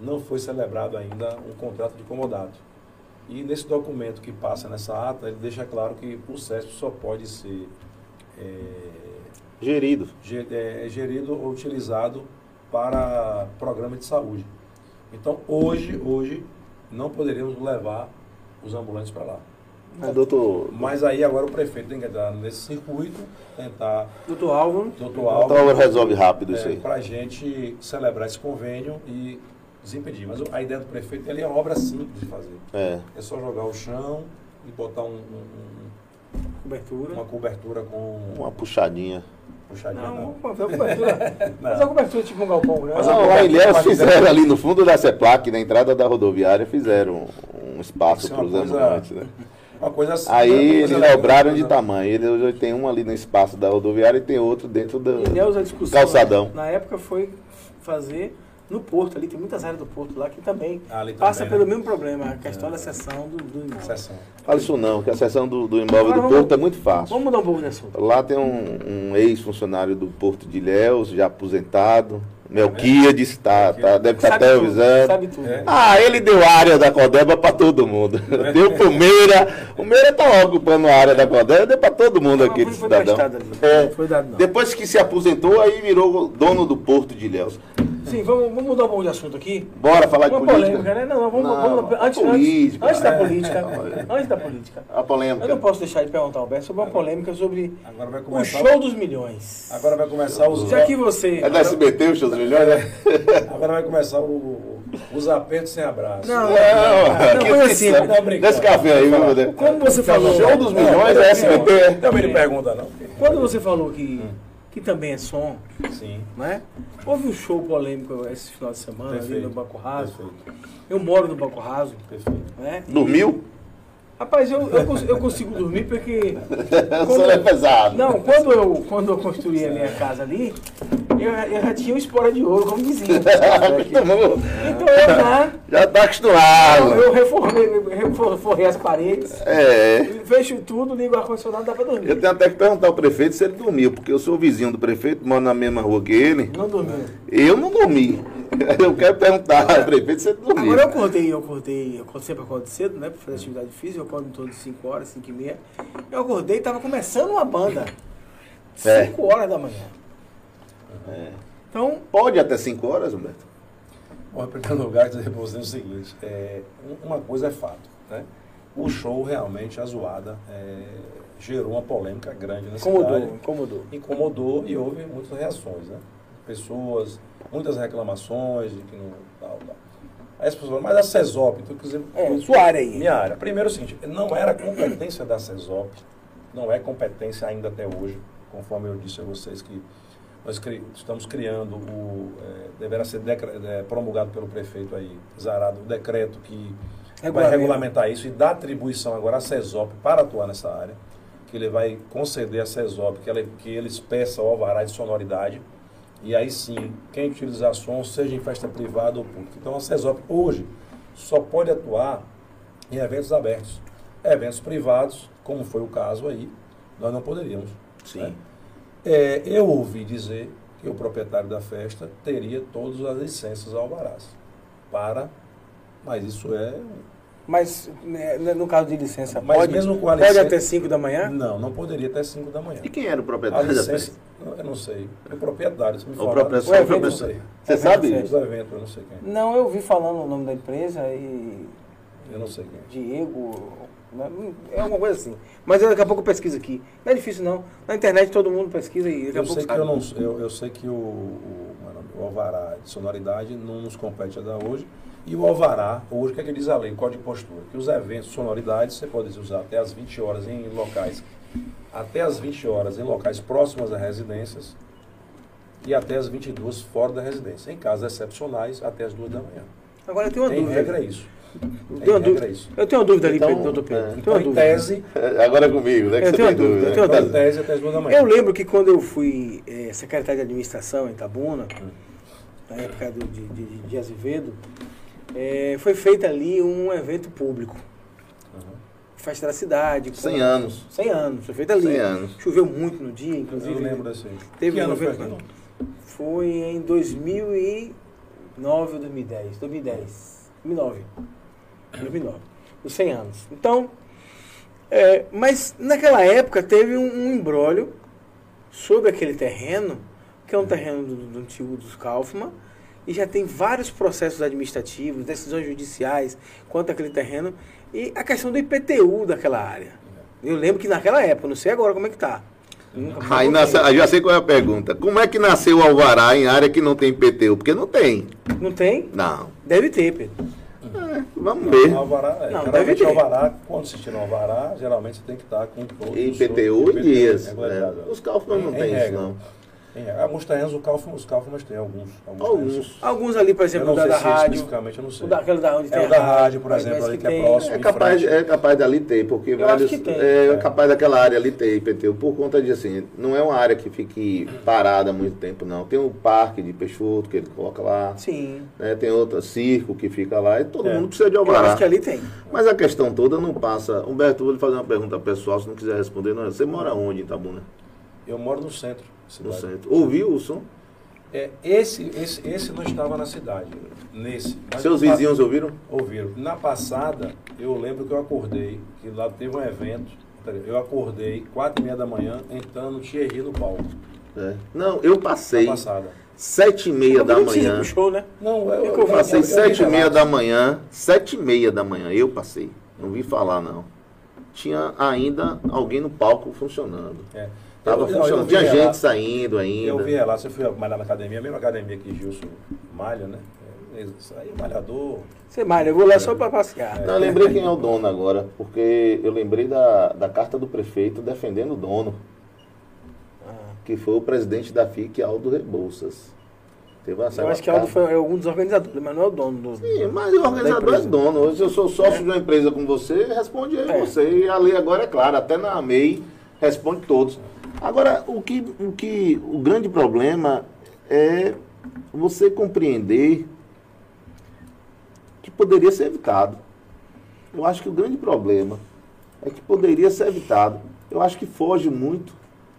C: não foi celebrado ainda um contrato de comodato. E nesse documento que passa nessa ata, ele deixa claro que o CESP só pode ser é,
A: Gerido.
C: ge- é, é gerido ou utilizado para programa de saúde. Então, hoje, hoje, não poderíamos levar os ambulantes para lá.
A: Mas, doutor,
C: Mas aí agora o prefeito tem que entrar nesse circuito, tentar,
B: Doutor Álvaro.
C: doutor
A: então
C: Alves,
A: resolve rápido isso aí.
C: para a gente celebrar esse convênio e desimpedir. Mas a ideia do prefeito ele é uma obra simples de fazer.
A: É.
C: É só jogar o chão e botar um- um-
B: Cobertura.
C: um- uma cobertura com
A: Uma puxadinha.
C: puxadinha.
B: Não,
C: não.
B: uma cobertura. Mas a cobertura tipo um galpão grande.
C: Mas a
A: Não, lá em fizeram ali no fundo da CEPLAC, na entrada da rodoviária, fizeram um espaço
C: Isso é
A: para
C: uma
A: os
C: coisa-
A: ambulantes, né?
C: Uma coisa assim.
A: Aí
C: uma
A: eles
C: coisa
A: dobraram de
C: né?
A: tamanho. Ele hoje tem um ali no espaço da rodoviária e tem outro dentro do
B: a discussão
A: calçadão.
B: na época foi fazer no Porto, ali tem muitas áreas do Porto lá que também
C: Ali
B: passa
C: também,
B: pelo
C: né?
B: mesmo problema, a questão da seção do, do imóvel.
C: Sessão.
A: Fala isso não, que a seção do, do imóvel
B: Agora
A: do
B: vamos-
A: Porto é muito fácil.
B: Vamos mudar um pouco de assunto.
A: Lá tem um, um ex-funcionário do Porto de Ilhéus, já aposentado. Melquiades, tá, tá, deve estar
B: tudo,
A: televisando.
B: sabe tudo.
C: É.
A: Ah, ele deu a área da Codeba pra todo mundo. Deu pro Meira. O Meira tá ocupando a área da Codeba, deu pra todo mundo
B: Não,
A: aqui, de
B: foi
A: cidadão. É.
B: Dado.
A: Depois que se aposentou, aí virou dono do Porto de Ilhéus.
B: Sim, vamos, vamos mudar um pouco de assunto aqui.
A: Bora falar de
B: Uma
A: política?
B: polêmica, né? Não, não, vamos,
A: Não,
B: vamos antes,
A: política.
B: antes, antes da
A: É.
B: política. Antes da política.
A: A polêmica.
B: Eu não posso deixar de perguntar ao Alberto sobre uma polêmica sobre
C: Agora vai
B: o show dos milhões.
C: Agora vai começar os.
B: Já que você.
A: É da SBT, os seus milhões, né?
C: Agora vai começar o, o- os apertos sem abraço.
B: Não,
A: Não,
B: não,
A: que
B: foi assim.
A: isso,
C: não, brincando.
A: Desse café aí, meu Deus.
B: Quando você falou.
A: Show dos milhões é SBT.
C: Também não pergunta, não.
B: Quando você falou que, que também é som,
C: Sim.
B: né? Houve um show polêmico esse final de semana ali
C: Perfeito.
B: no Banco Raso.
C: Perfeito.
B: Eu moro no Banco Raso,
C: Perfeito.
B: né? E-
A: Dormiu?
B: Rapaz, eu, eu, cons- eu consigo dormir porque.
A: O senhor é pesado.
B: Não, quando eu, quando eu construí a minha casa ali, eu, eu já tinha uma espora de ouro, como.
A: Acostumou.
B: Então eu já.
A: Já tá acostumado.
B: Eu reformei, reformei as paredes,
A: É.
B: fecho tudo, ligo o ar-condicionado, dá pra dormir.
A: Eu tenho até que perguntar ao prefeito se ele dormiu, porque eu sou vizinho do prefeito, moro na mesma rua que ele.
B: Não dormiu.
A: Eu não dormi. Eu quero perguntar prefeito se ele dormiu.
B: Agora eu acordei, eu acordei, eu sempre acordo cedo, né? Pra fazer atividade física, eu acordo em torno de 5 horas, 5 e meia. Eu acordei e tava começando uma banda.
A: É.
B: 5 horas da manhã.
A: É.
B: Então,
A: Pode até 5 horas, Humberto?
C: Bom, em primeiro lugar, dizer para você o seguinte: é, um- uma coisa é fato, né? O show realmente, a zoada, é, gerou uma polêmica grande na
B: incomodou,
C: cidade.
B: incomodou.
C: Incomodou e houve muitas reações, né? Pessoas, muitas reclamações de que não. Tal, tal. Aí as pessoas falam, mas a CESOP, então, quer dizer,
B: É, sua área aí.
C: minha área. Primeiro é o seguinte, não era competência da CESOP, não é competência ainda até hoje, conforme eu disse a vocês que nós cri- estamos criando o. É, deverá ser decre- é, promulgado pelo prefeito aí, Zarado, o decreto que vai regulamentar isso e dá atribuição agora à CESOP para atuar nessa área, que ele vai conceder à CESOP que, ela, que eles peçam o alvará de sonoridade. E aí sim, quem utilizar som, seja em festa privada ou pública. Então a CESOP hoje só pode atuar em eventos abertos. Eventos privados, como foi o caso aí, nós não poderíamos.
A: Sim.
C: né? É, eu ouvi dizer que o proprietário da festa teria todas as licenças alvarás para, mas isso é
B: Mas né, no caso de licença,
C: Mas
B: pode,
C: mesmo com a
B: pode
C: licença-
B: até 5 da manhã?
C: não, não poderia até 5 da manhã.
A: E quem era o
C: A
A: proprietário da
C: licença, eu não sei. O proprietário, se me
A: O
C: falar,
A: proprietário-
C: eu
B: o
C: não
B: evento-
C: sei.
A: Você sabe?
B: Evento
C: Os eventos, eu não sei quem.
B: Não, eu vi falando o nome da empresa e
C: Eu não sei quem.
B: Diego, né, é alguma coisa assim. Mas daqui a pouco eu pesquiso aqui. Não é difícil não. Na internet todo mundo pesquisa e daqui a
C: Eu
B: pouco
C: sei que eu não eu, eu sei que o, o, é o o alvará de sonoridade não nos compete a dar hoje. E o alvará, hoje, o que é que diz a lei, o código de postura? Que os eventos de sonoridade você pode usar até as 20 horas em locais, até as 20 horas em locais próximos a residências e até as 22 fora da residência. Em casos excepcionais, até as 2 da manhã.
B: Agora eu tenho uma
C: Em
B: dúvida.
C: regra é isso.
B: Eu
C: Em
B: tenho uma
C: regra é
B: dúvida.
C: isso.
B: Eu tenho uma dúvida ali,
A: Então,
B: Pedro, doutor Pedro.
A: é.
C: Então,
B: uma
C: em
B: dúvida.
C: tese,
A: Agora é comigo, né? Que
B: Eu tenho
A: tem
B: uma dúvida,
A: dúvida.
B: eu tenho uma
C: então,
B: dúvida.
C: tese até as 2 da manhã.
B: Eu lembro que quando eu fui eh, secretário de administração em Tabuna, na época do- de, de, de Azevedo, eh, foi feito ali um evento público.
C: Uhum.
B: Festa da cidade. com-
A: 100 anos.
B: 100 anos, foi feito ali.
A: 100 anos.
B: Choveu muito no dia, inclusive.
C: Eu lembro desse aí.
B: Teve
C: que
B: um
C: ano foi?
B: Foi em 2009 ou 2010? 2010. 2009. 2009. Os 100 anos. Então, é, mas naquela época teve um, um embrólio sobre aquele terreno, que é um terreno do, do antigo dos Kaufmann, e já tem vários processos administrativos, decisões judiciais quanto àquele terreno, e a questão do IPTU daquela área. Eu lembro que naquela época, não sei agora como é que tá. Nunca-
A: Aí nasce, já sei qual é a pergunta. Como é que nasceu o Alvará em área que não tem PTU? Porque não tem.
B: Não tem?
A: Não.
B: Deve ter, Pedro.
A: Vamos ver.
C: O alvará, é,
B: Não, deve ter.
C: alvará, quando se tira um alvará, geralmente você tem que estar com todos
A: Em
C: os
A: PTU
C: seus-
A: e dias.
C: regularidade.
A: né? Os cálculos não
C: Em- em
A: tem isso,
C: regra.
A: não.
C: Alguns terrenos, o Calfa, os Calfamas tem alguns. Alguns.
A: Alguns.
B: Alguns ali, por
C: Eu
B: exemplo,
C: não
B: o da,
C: sei
B: da
C: se
B: rádio.
C: especificamente, eu não sei.
B: O daquele da onde
C: É
B: tem
C: o
B: a
C: da rádio, por exemplo, ali que é próximo.
A: É capaz, é capaz dali ter, porque
B: Eu acho
A: vários-
B: que tem.
A: É,
C: É.
A: capaz daquela área ali ter, IPTU, por conta de assim, não é uma área que fique parada há muito tempo, não. Tem o parque de Peixoto que ele coloca lá,
B: Sim.
A: né? tem outro circo que fica lá, e todo
C: É.
A: mundo precisa de
B: Eu
A: alvará.
B: acho que ali tem.
A: Mas a questão toda não passa. Humberto, vou lhe fazer uma pergunta pessoal, se não quiser responder, não. é. Você mora onde em Itabuna?
C: Eu moro no centro.
A: No
C: cidade.
A: centro. Ouviu o som?
C: É, esse, esse, esse não estava na cidade, nesse. Mas
A: Seus vizinhos ouviram?
C: Ouviram. Na passada, eu lembro que eu acordei, que lá teve um evento, eu acordei quatro e meia da manhã, entrando no Thierry no palco.
A: É. Não, eu
C: Na
A: passei
C: passada.
A: sete e meia da manhã.
B: show, né?
C: Não, eu,
B: Eu
A: Passei
C: eu-
A: sete e meia da manhã, sete e meia da manhã, eu passei. Não vi falar, não. Tinha ainda alguém no palco funcionando.
C: É.
A: Tava
C: Eu-
A: funcionando. Tinha gente saindo ainda.
C: Eu vi relatos, eu fui malhar na academia, a mesma academia que Gilson malha, né? É, Isso aí, malhador.
B: Você malha, eu vou lá só pra passear.
A: Não, eu lembrei quem é o dono agora, porque eu lembrei da, da carta do prefeito defendendo o dono,
B: Ah.
A: que foi o presidente da FIC, Aldo Rebouças. Teve uma,
B: Eu acho que Aldo foi algum dos organizadores, mas não é o dono do.
A: Sim, mas o organizador é dono. Hoje eu sou sócio de uma empresa com você, responde aí
B: É.
A: você. E a lei agora é clara, até na MEI responde todos. Agora, o que, o que o grande problema é você compreender que poderia ser evitado. Eu acho que o grande problema é que poderia ser evitado. Eu acho que foge muito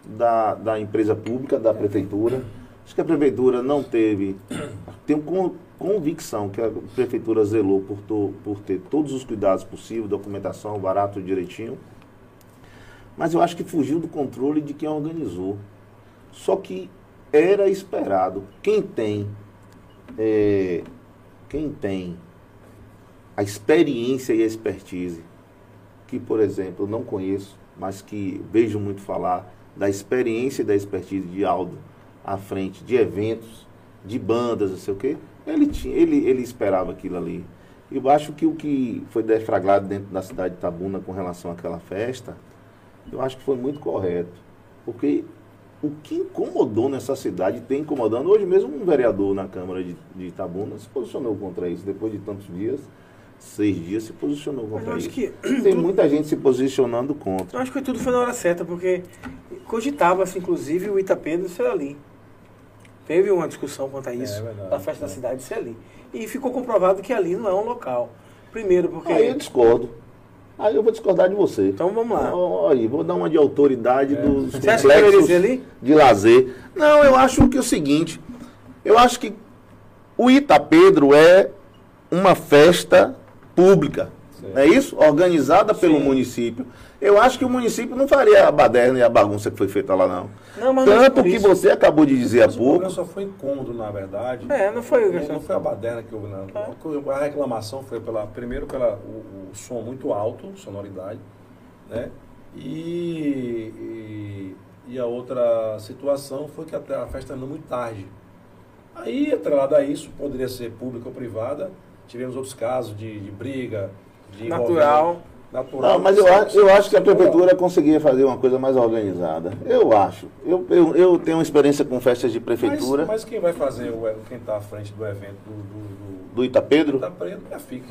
A: da, da empresa pública, da prefeitura. Acho que a prefeitura não teve. Tenho con- convicção que a prefeitura zelou por, to- por ter todos os cuidados possíveis, documentação, barato direitinho. Mas eu acho que fugiu do controle de quem organizou. Só que era esperado. Quem tem. é, quem tem a experiência e a expertise, que, por exemplo, eu não conheço, mas que vejo muito falar da experiência e da expertise de Aldo à frente de eventos, de bandas, não sei o quê, ele, tinha, ele, ele esperava aquilo ali. Eu acho que o que foi deflagrado dentro da cidade de Itabuna com relação àquela festa, eu acho que foi muito correto. Porque o que incomodou nessa cidade, tem incomodando, hoje mesmo um vereador na Câmara de, de Itabuna se posicionou contra isso, depois de tantos dias, seis dias, se posicionou contra
B: acho
A: isso.
B: que.
A: Tem muita gente se posicionando contra.
B: Eu acho que tudo foi na hora certa, porque cogitava-se, inclusive, o Itapedro ser ali. Teve uma discussão quanto a isso,
C: É verdade,
B: da festa
C: é.
B: da cidade ser ali. E ficou comprovado que ali não é um local. Primeiro, porque.
A: Aí eu discordo. Aí eu vou discordar de você.
B: Então vamos lá.
A: Aí, vou dar uma de autoridade
C: É.
A: dos
B: Você
A: complexos
B: ali?
A: de lazer. Não, eu acho que é o seguinte, eu acho que o Itapedro é uma festa pública,
C: Certo.
A: é isso? Organizada pelo
B: Sim.
A: município. Eu acho que o município não faria a baderna e a bagunça que foi feita lá, não.
B: Não, mas não é
A: Tanto
B: por
A: que
B: isso.
A: você acabou de dizer há
C: Mas o problema
A: pouco.
C: só foi incômodo, na verdade.
B: É, não foi o
C: Não, não foi a baderna que houve, não.
B: É.
C: A reclamação foi pela, primeiro pela o, o som muito alto, sonoridade, né? E, e, e a outra situação foi que a, a festa terminou muito tarde. Aí, atrelado a isso, poderia ser pública ou privada. Tivemos outros casos de, de briga, de
B: Natural.
C: Natural.
A: Não, mas eu, acho- eu acho que a prefeitura conseguia fazer uma coisa mais organizada. Eu acho. Eu, eu, eu tenho uma experiência com festas de prefeitura
C: Mas, mas quem vai fazer, o, quem está à frente do evento do, do, do,
A: do Itapedro.
C: Preto é a FIC.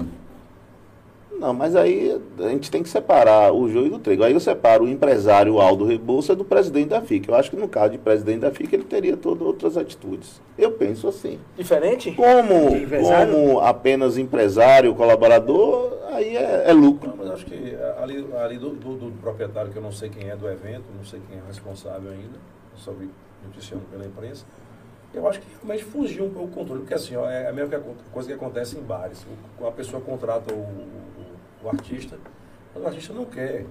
A: Não, mas aí a gente tem que separar o joio do trigo. Aí eu separo o empresário Aldo Rebouça do presidente da FIC. Eu acho que no caso de presidente da FIC ele teria todas outras atitudes. Eu penso assim.
B: Diferente?
A: Como, como apenas empresário, colaborador, aí é, é lucro.
C: Não, mas acho que ali, ali do, do- do proprietário, que eu não sei quem é do evento, não sei quem é o responsável ainda, eu só vi noticiando pela imprensa, eu acho que realmente fugiu um pouco o controle, porque assim, ó, é a mesma coisa que acontece em bares. A pessoa contrata o, o- artista, mas o artista não quer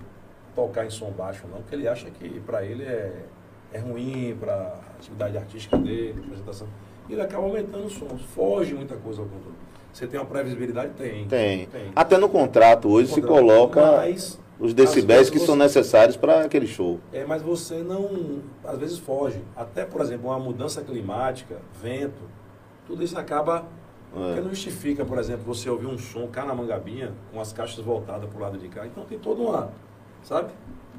C: tocar em som baixo, não, porque ele acha que para ele é, é ruim para a atividade artística dele, apresentação. E ele acaba aumentando o som, foge muita coisa ao controle. Você tem uma previsibilidade? Tem.
A: Tem. Até no contrato hoje se coloca
C: Mas,
A: os decibéis que
C: vezes
A: são
C: você-
A: necessários para aquele show.
C: É, mas você não, às vezes foge. Até, por exemplo, uma mudança climática, vento, tudo isso acaba.
A: É.
C: Porque não justifica, por exemplo, você ouvir um som cá na mangabinha, com as caixas voltadas para o lado de cá. Então tem toda uma, sabe?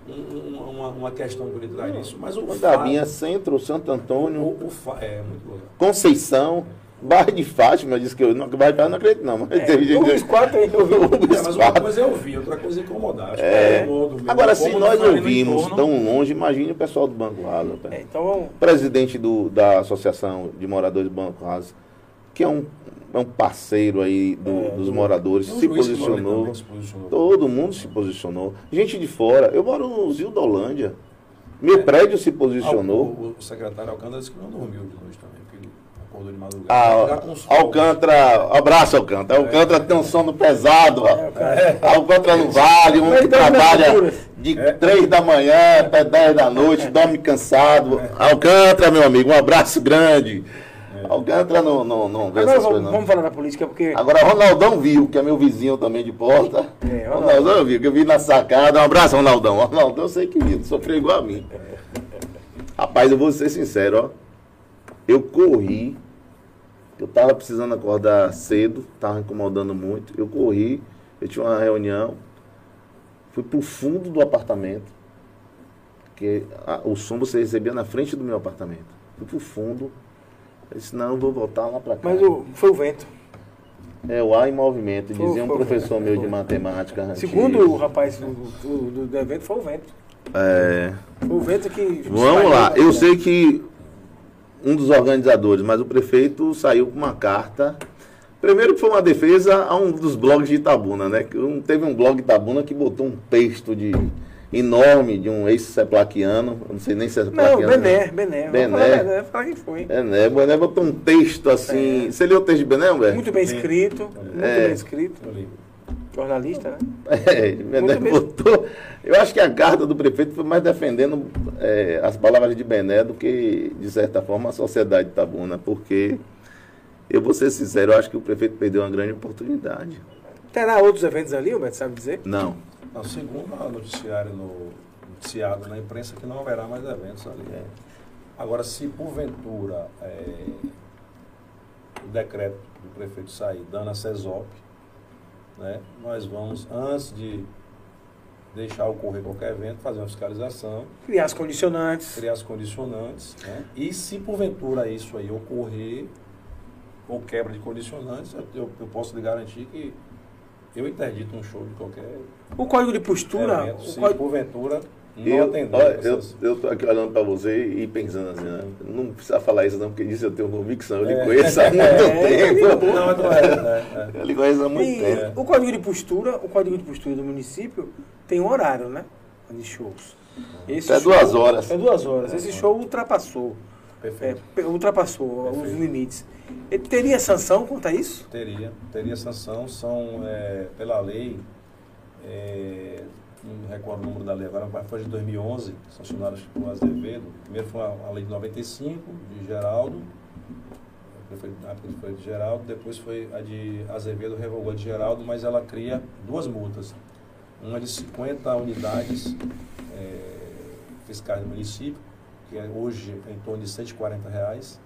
C: um- uma, uma questão por detrás disso. Mas o
A: Mandavinha Centro, Santo
C: o,
A: Antônio,
C: o fa- é muito bom.
A: Conceição, Bairro de Fátima, disse que eu não, Bairro de Fátima não acredito não, mas teve gente...
B: o Luiz Quatro aí, eu vi.
A: O
C: É, mas uma coisa é ouvir, outra coisa é incomodar. Acho que
A: É.
C: todo mundo,
A: Agora, se
C: como
A: nós
C: no
A: ouvimos
C: entorno,
A: tão longe, imagine o pessoal do Banco Raso.
B: É, então.
A: Presidente do, da Associação de Moradores do Banco Raso, que é um, é um parceiro aí do-
B: É,
A: dos
B: do-
A: moradores, se posicionou.
C: que se posicionou.
A: Todo mundo se posicionou. Gente de fora. Eu moro no Zildolândia. Meu prédio se
C: Ah,
A: posicionou.
C: o, o secretário Alcântara disse que não dormiu de noite também, porque ele acordou de madrugada.
A: Ah. Alcântara, abraço Alcântara. Alcântara tem um sono pesado. ó. Alcântara no Vale, um que trabalha de
C: É.
A: 3 da manhã até 10 da noite, dorme cansado.
B: É.
A: Alcântara, meu amigo, um abraço grande. Alcântara não, não, não vê
B: Agora
A: essas
B: vamos,
A: coisas
B: vamos falar da política, porque.
A: Agora, Ronaldão viu, que é meu vizinho também de porta.
B: É, Ronaldão.
A: Ronaldão viu, que eu vi na sacada. Um abraço, Ronaldão. Ronaldão, eu sei que viu, sofreu igual a mim. Rapaz, eu vou ser sincero, ó. Eu corri, eu tava precisando acordar cedo, tava incomodando muito. Eu corri, eu tinha uma reunião, fui pro fundo do apartamento, porque a- o som você recebia na frente do meu apartamento. Fui pro fundo, eu disse, não, eu vou voltar lá pra cá.
B: Mas o, foi o vento.
A: É o ar em movimento,
B: Foi,
A: dizia um professor meu de matemática. antigo.
B: Segundo o rapaz do, do, do- evento, foi o vento.
A: É,
B: Foi o vento que.
A: vamos lá, eu sei que um dos organizadores, mas o prefeito saiu com uma carta. Primeiro que foi uma defesa a um dos blogs de Itabuna, né? Teve um blog de Itabuna que botou um texto de enorme de um ex-seplaquiano, não sei nem se é
B: Não,
A: seplaquiano.
B: Bené, Bené.
A: Bené.
B: Vamos falar, Bené, falar quem foi.
A: É, né? O Bené botou um texto assim. Você leu o texto de Bené, Humberto?
B: Muito bem
C: Sim.
B: escrito, muito
A: É.
B: bem escrito.
C: Eu li.
B: Jornalista, né?
A: É, Bené
B: Muito bem.
A: botou. Eu acho que a carta do prefeito foi mais defendendo é, as palavras de Bené do que, de certa forma, a sociedade itabuna, porque eu vou ser sincero, eu acho que o prefeito perdeu uma grande oportunidade.
B: Terá outros eventos ali, Roberto, sabe dizer?
A: Não.
C: Não, segundo a noticiário no noticiado na imprensa que não haverá mais eventos ali.
A: É.
C: Agora, se porventura é, o decreto do prefeito sair dando a CESOP, né, nós vamos, antes de deixar ocorrer qualquer evento, fazer uma fiscalização,
B: Criar as condicionantes.
C: criar as condicionantes, né, e se porventura isso aí ocorrer, ou quebra de condicionantes, eu, eu- eu posso lhe garantir que eu interdito um show de qualquer
B: O código de postura.
C: evento,
B: O
C: se
B: código...
C: porventura não
A: Eu,
C: atender.
A: olha, eu, eu tô aqui olhando para você e pensando assim, né? não precisa falar isso não, porque disso eu tenho convicção, eu lhe
C: É.
A: conheço há muito
B: É,
A: tempo.
C: Não, é, é, é.
A: Eu lhe conheço há muito
B: E
A: tempo.
B: o código de postura, o código de postura do município tem um horário, né? De shows. Esse
A: É duas horas.
B: É duas horas. Esse show ultrapassou. É,
C: Perfeito.
B: pe- ultrapassou os
C: Perfeito.
B: limites. Ele teria sanção quanto a isso?
C: Teria, teria sanção, são, é, pela lei, é, não recordo o número da lei agora, mas foi de 2011, sancionadas por Azevedo. Primeiro foi a, a lei de 95, de Geraldo, foi, foi de Geraldo, depois foi a de Azevedo, revogou a de Geraldo, mas ela cria duas multas. Uma de 50 unidades é, fiscais do município, que é hoje em torno de 140 reais,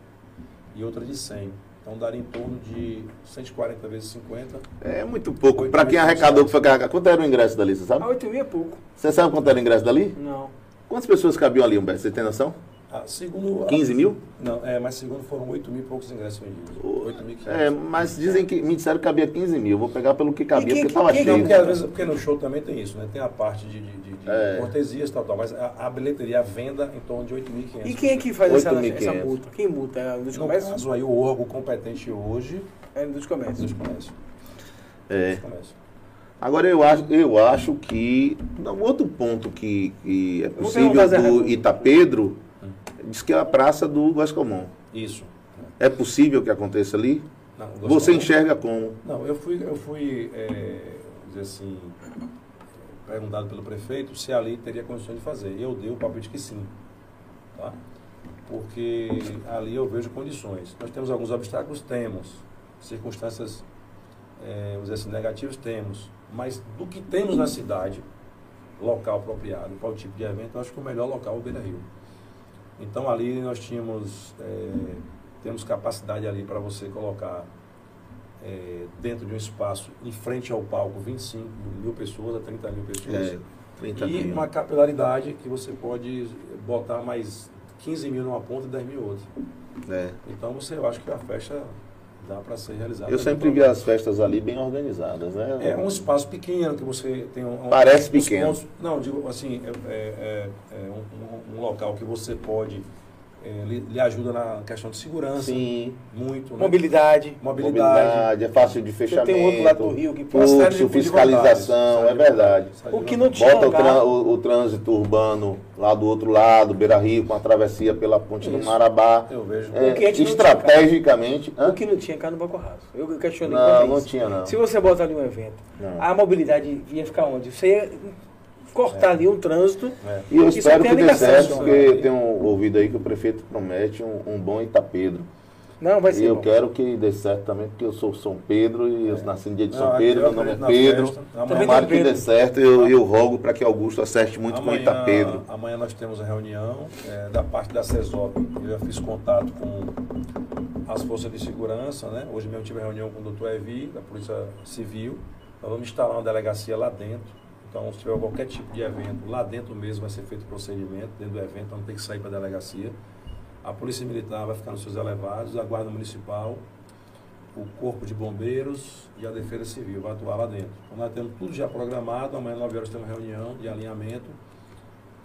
C: e outra de 100. Então daria em torno de 140 vezes 50.
A: É muito pouco. Para quem arrecadou, que foi carregar. Quanto era o ingresso dali, você
B: A
A: sabe?
B: 8 mil é pouco.
A: Você sabe quanto era o ingresso dali?
B: Não.
A: Quantas pessoas cabiam ali, Humberto? Você tem noção?
C: Ah, segundo,
A: 15 mil?
C: Não, é, mas segundo foram 8 mil e poucos ingressos vendidos. 8.500.
A: É, mas dizem que me disseram que cabia 15 mil. Vou pegar pelo que cabia,
B: quem-
A: porque estava
C: Não,
A: cheio.
C: porque às vezes, porque no show também tem isso, né? Tem a parte de, de, de- de
A: É.
C: cortesias e tal, tal, mas a, a bilheteria, a venda em torno de 8.500.
B: E quem é que faz essa,
A: 8.500.
B: essa multa? Quem multa? É a dos
C: No
B: comércios?
C: caso aí, o órgão competente hoje
B: É dos
C: é
B: comércios.
C: dos comércios.
A: É.
C: Dos comércios.
A: Agora eu acho, eu acho que. Não, outro ponto que, que é possível do. Itapedro diz que é a praça do Vascomum.
C: Isso.
A: É possível que aconteça ali?
C: Não,
A: Você enxerga como?
C: Não, eu fui, eu fui é, dizer assim, perguntado pelo prefeito se ali teria condições de fazer. Eu dei o palpite que sim. Tá? Porque ali eu vejo condições. Nós temos alguns obstáculos? Temos. Circunstâncias, é, vamos dizer assim, negativas? Temos. Mas do que temos na cidade, local apropriado para o tipo de evento, eu acho que o melhor local é o Beira Rio. Então ali nós tínhamos, é, temos capacidade ali para você colocar é, dentro de um espaço em frente ao palco 25 mil pessoas a 30 mil pessoas.
A: É. 30
C: e
A: mil.
C: uma capilaridade que você pode botar mais 15 mil numa ponta e 10 mil outra.
A: É.
C: Então você, eu acho que a festa dá para ser realizada.
A: Eu sempre vi as festas ali bem organizadas, né?
C: É um espaço pequeno que você tem um.
A: Parece pequeno.
C: pontos- não, digo assim, é, é- é- é um, um- um local que você pode. É, lhe, lhe ajuda na questão de segurança.
A: Sim.
C: Muito. Né?
B: Mobilidade.
C: Mobilidade.
A: Mobilidade, é fácil de
B: Você
A: fechamento.
B: tem um outro lado do Rio que
A: Fluxo, fiscalização, é verdade.
B: O que não tinha
A: Bota o,
B: lugar.
A: trân- o- o trânsito urbano lá do outro lado, Beira Rio, com a travessia pela ponte do
C: Isso.
A: Marabá.
C: Eu vejo.
A: É,
B: O que a gente não
A: estrategicamente.
B: O que não tinha cá no Banco Raso. Eu questionei
A: Não, não tinha, não.
B: Se você bota ali um evento,
A: Não.
B: a mobilidade ia ficar onde? Você ia cortar ali um trânsito.
C: É.
A: E eu espero que dê certo, porque tenho ouvido aí que o prefeito promete um, um bom Itapedro.
B: Não, vai
A: E
B: ser
A: eu
B: bom.
A: quero que dê certo também, porque eu sou São Pedro e eu nasci no dia de
C: Não,
A: São
C: aqui
A: Pedro,
C: eu
A: meu nome é Pedro.
C: festa. Amanhã-
A: Tomara que dê certo e eu, eu rogo para que Augusto acerte muito com Itapedro.
C: Amanhã nós temos a reunião é, da parte da CESOP. Eu já fiz contato com as forças de segurança, né? Hoje mesmo tive reunião com o doutor Evi, da Polícia Civil. Nós vamos instalar uma delegacia lá dentro. Então, se tiver qualquer tipo de evento, lá dentro mesmo vai ser feito o procedimento, dentro do evento, então não tem que sair para a delegacia. A Polícia Militar vai ficar nos seus elevados, a Guarda Municipal, o Corpo de Bombeiros e a Defesa Civil vai atuar lá dentro. Então, nós temos tudo já programado, amanhã 9 horas tem uma reunião de alinhamento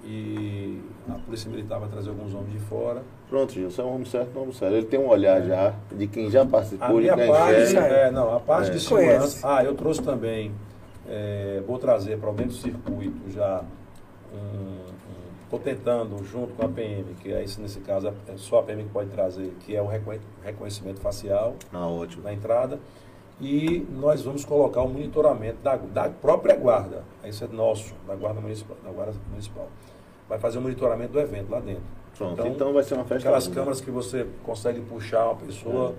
C: e a Polícia Militar vai trazer alguns homens de fora.
A: Pronto, Gilson, é um homem certo, um homem certo. Ele tem um olhar já de quem já
C: A
A: participou, de
C: minha
A: quem
C: parte,
B: enxerga.
C: é, não, a parte
A: É.
C: de
B: Conhece.
C: segurança. Ah, eu trouxe também, é, vou trazer para dentro do circuito já Estou tentando, junto com a PM, que é isso nesse caso, é só a PM que pode trazer, que é o reconhe- reconhecimento facial
A: Ah, ótimo.
C: na entrada. E nós vamos colocar o monitoramento da, da própria guarda. Isso é nosso, da guarda municipal. Da guarda municipal. Vai fazer o monitoramento do evento lá dentro.
A: Pronto, então, vai ser uma festa.
C: Aquelas câmeras que você consegue puxar uma pessoa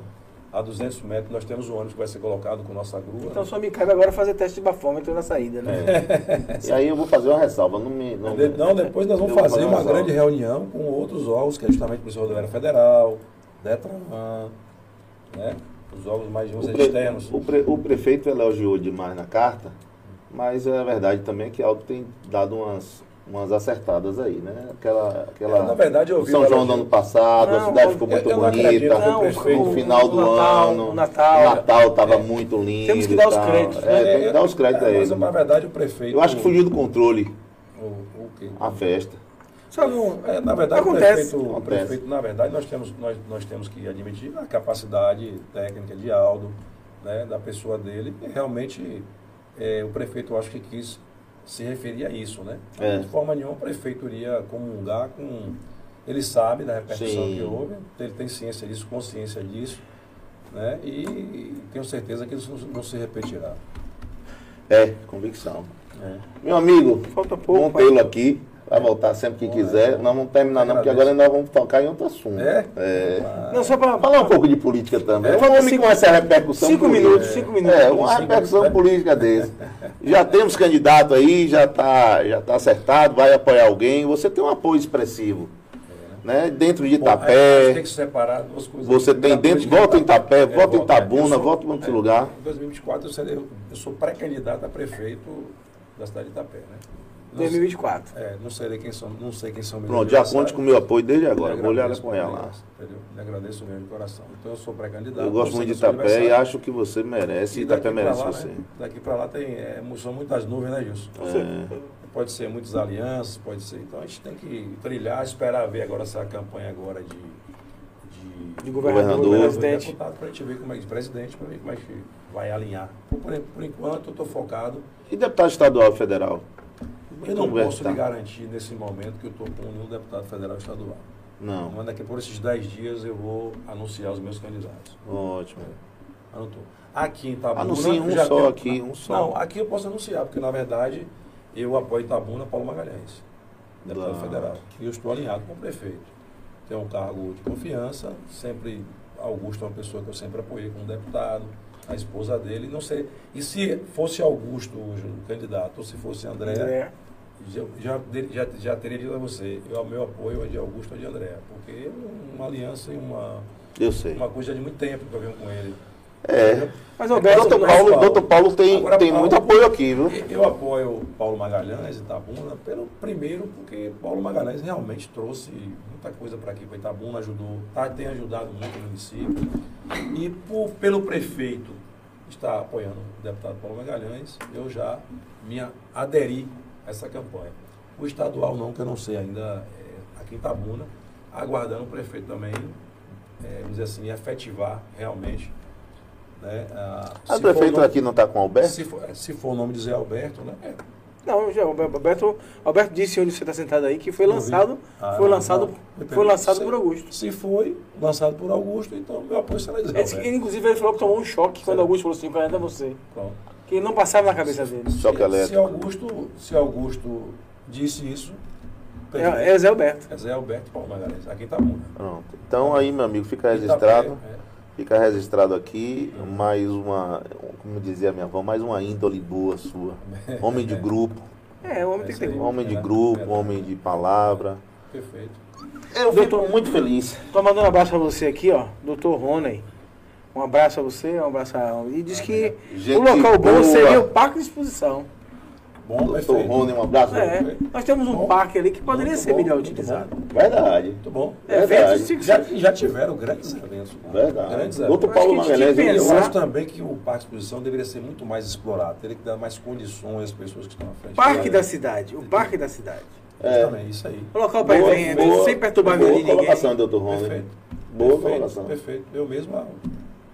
C: a 200 metros, nós temos o ônibus que vai ser colocado com nossa grua.
B: Então só me cabe agora fazer teste de bafômetro na saída, né?
A: E aí eu vou fazer uma ressalva. Não, me, não,
C: De- Não, depois nós vamos fazer uma
A: ressalva.
C: grande reunião com outros órgãos, que é justamente a Polícia Rodoviária Federal, Detran, né? os órgãos mais
A: O, pre-
C: externos.
A: o pre- o prefeito elogiou demais na carta, mas é verdade também que Aldo tem dado umas, umas acertadas aí, né? Aquela, aquela
C: É, na verdade, eu vi
A: São João do ano passado, a
B: Não,
A: cidade
B: eu-
A: ficou muito bonita.
C: não, o
A: final do
B: Natal,
A: ano.
B: o Natal.
A: o Natal estava
C: É.
A: muito lindo.
B: Temos que dar os
A: tal.
B: créditos,
A: É,
B: né?
A: tem que dar os créditos a
C: É, mas,
A: ele.
C: na verdade, o prefeito...
A: Eu acho que fugiu do controle
C: O, o quê?
A: a festa.
B: Só
C: Não, é, na verdade,
B: Acontece.
C: o prefeito, o
A: Acontece.
C: prefeito, na verdade, nós temos, nós, nós temos que admitir a capacidade técnica de Aldo, né, da pessoa dele, e realmente é, o prefeito, eu acho que quis se referir a isso, né?
A: É.
C: De forma nenhuma, o prefeito iria comungar com... Ele sabe da repercussão
A: Sim.
C: que houve, ele tem ciência disso, consciência disso, né? E tenho certeza que isso não, se repetirá.
A: É, convicção.
C: É.
A: Meu amigo,
B: Falta pouco,
A: vamos tê-lo aqui. Vai voltar sempre que
C: Bom,
A: quiser.
C: é.
A: Nós vamos terminar não, porque agora nós vamos tocar em outro assunto.
C: É?
A: É.
B: Não, só para
A: Falar um pouco de política também.
C: É.
A: Vamos como essa repercussão
B: cinco
A: política.
B: minutos, cinco minutos.
A: É, uma
C: Cinco
A: repercussão
C: minutos.
A: política desse. Já temos candidato aí, já está já tá acertado, vai apoiar alguém. Você tem um apoio expressivo. Né? Dentro de
C: Bom, a gente
A: Itapé,
C: tem que separar duas coisas.
A: você tem dentro, volta em Itapé,
C: É,
A: volta em
C: é.
A: Itabuna,
C: Eu sou-
A: volta em outro
C: é,
A: lugar.
C: Em 2024 eu, serei- eu- eu sou pré-candidato a prefeito da cidade de Itapé, né? Não,
B: 2024.
C: é, não sei quem são, não sei quem são meus
A: Pronto, já conte com o meu apoio desde agora.
C: lhe
A: Vou lhe
C: agradeço,
A: apoiar lá.
C: Entendeu? Lhe agradeço mesmo de coração. Então eu sou pré-candidato.
A: Eu gosto muito de Itapé e acho que você merece.
C: E
A: Itapé merece
C: lá,
A: você.
C: né? Daqui para lá tem, é, são muitas nuvens, né, Gilson?
A: É.
C: Pode ser muitas alianças, pode ser. Então a gente tem que trilhar, esperar ver agora essa campanha agora de, de,
B: De governador,
A: Governador.
B: presidente.
C: deputado para a gente ver como é que presidente, para ver como é que vai alinhar. Por, por, por enquanto eu estou focado.
A: E deputado estadual e federal?
C: Eu não posso lhe garantir nesse momento que eu estou com nenhum deputado federal e estadual.
A: Não.
C: Mas daqui por esses 10 dias eu vou anunciar os meus candidatos.
A: Ótimo.
C: Anotou. Aqui em Itabuna...
A: Anuncie um
C: já
A: só
C: tem-
A: aqui, um só.
C: Não, aqui eu posso anunciar, porque na verdade eu apoio Itabuna Paulo Magalhães, deputado
A: Da-
C: federal. E eu estou alinhado com o prefeito. Tenho um cargo de confiança, sempre Augusto é uma pessoa que eu sempre apoiei como deputado, a esposa dele, não sei. E se fosse Augusto hoje o candidato, ou se fosse André,
B: André.
C: Já, já, já, teria dito a você, eu, o meu apoio é de Augusto ou de André, porque é uma aliança e uma,
A: Eu sei.
C: uma coisa de muito tempo que eu venho com ele.
A: É.
B: Mas Alberto,
A: Doutor Paulo,
C: Paulo.
A: doutor Paulo tem,
C: Agora,
A: tem
C: Paulo-
A: muito apoio aqui, viu?
C: Eu apoio Paulo Magalhães e Itabuna, pelo primeiro, porque Paulo Magalhães realmente trouxe muita coisa para aqui, para Itabuna, ajudou, tá, tem ajudado muito o município. E por- pelo prefeito estar apoiando o deputado Paulo Magalhães, eu já me aderi essa campanha. O estadual não, que eu não sei ainda, é, aqui em Itabuna, aguardando o prefeito também, é, vamos dizer assim, efetivar realmente. Né, a,
A: A prefeito aqui não está com o Alberto?
C: se for, se for o nome de Zé Alberto, né? é,
B: Não, já, o Alberto, Alberto disse onde você está sentado aí que foi lançado,
C: Ah,
B: foi lançado,
C: não.
B: foi lançado
C: Se-
B: por Augusto.
C: Se foi lançado por Augusto, então meu apoio será Zé
B: inclusive ele falou que tomou um choque quando
C: Certo.
B: Augusto falou assim, candidato a você.
C: Pronto.
B: Que não passava na cabeça dele.
A: Choque
C: Se. Augusto, se Augusto disse isso.
B: É, é Zé Alberto.
C: é Zé Alberto Paulo Magalhães, aqui em Itabuna.
A: Pronto. Então aí, meu amigo, fica
C: Itapé,
A: registrado.
C: é.
A: Fica registrado aqui mais uma, como dizia minha avó, mais uma índole boa sua. Homem de grupo,
B: É, o homem tem que ter.
A: Homem de
C: É,
A: grupo,
C: é.
A: homem de palavra.
C: Perfeito.
A: Eu fico muito feliz.
B: Tô mandando um abraço pra você aqui, ó, doutor Rony. Um abraço a você, um abraço a... E diz que
A: Gente
B: o local bom
A: boa.
B: seria o Parque de Exposição.
C: Bom,
A: Doutor. Rony, um abraço.
B: É, nós temos um
C: Bom.
B: parque ali que poderia
C: Muito
B: ser
C: bom,
B: melhor utilizado.
A: Verdade.
C: Muito bom.
B: É,
A: Verdade.
B: eventos de-
C: Já, já tiveram grandes eventos.
A: Verdade.
C: Grandes eventos.
A: Paulo
B: Eu acho que a gente
A: Magalhães,
C: Eu acho também que o Parque de Exposição deveria ser muito mais explorado, teria que dar mais condições às pessoas que estão à frente.
B: Parque
C: dele.
B: da cidade, o Parque da cidade.
A: É.
C: Isso aí.
B: O local para
A: Boa-
B: evento,
A: boa-
B: sem perturbar a vida
A: boa
B: de ninguém.
A: colocação, doutor Rony.
C: Perfeito.
A: Boa
C: perfeito,
A: colocação.
C: Perfeito. Eu mesmo, ah,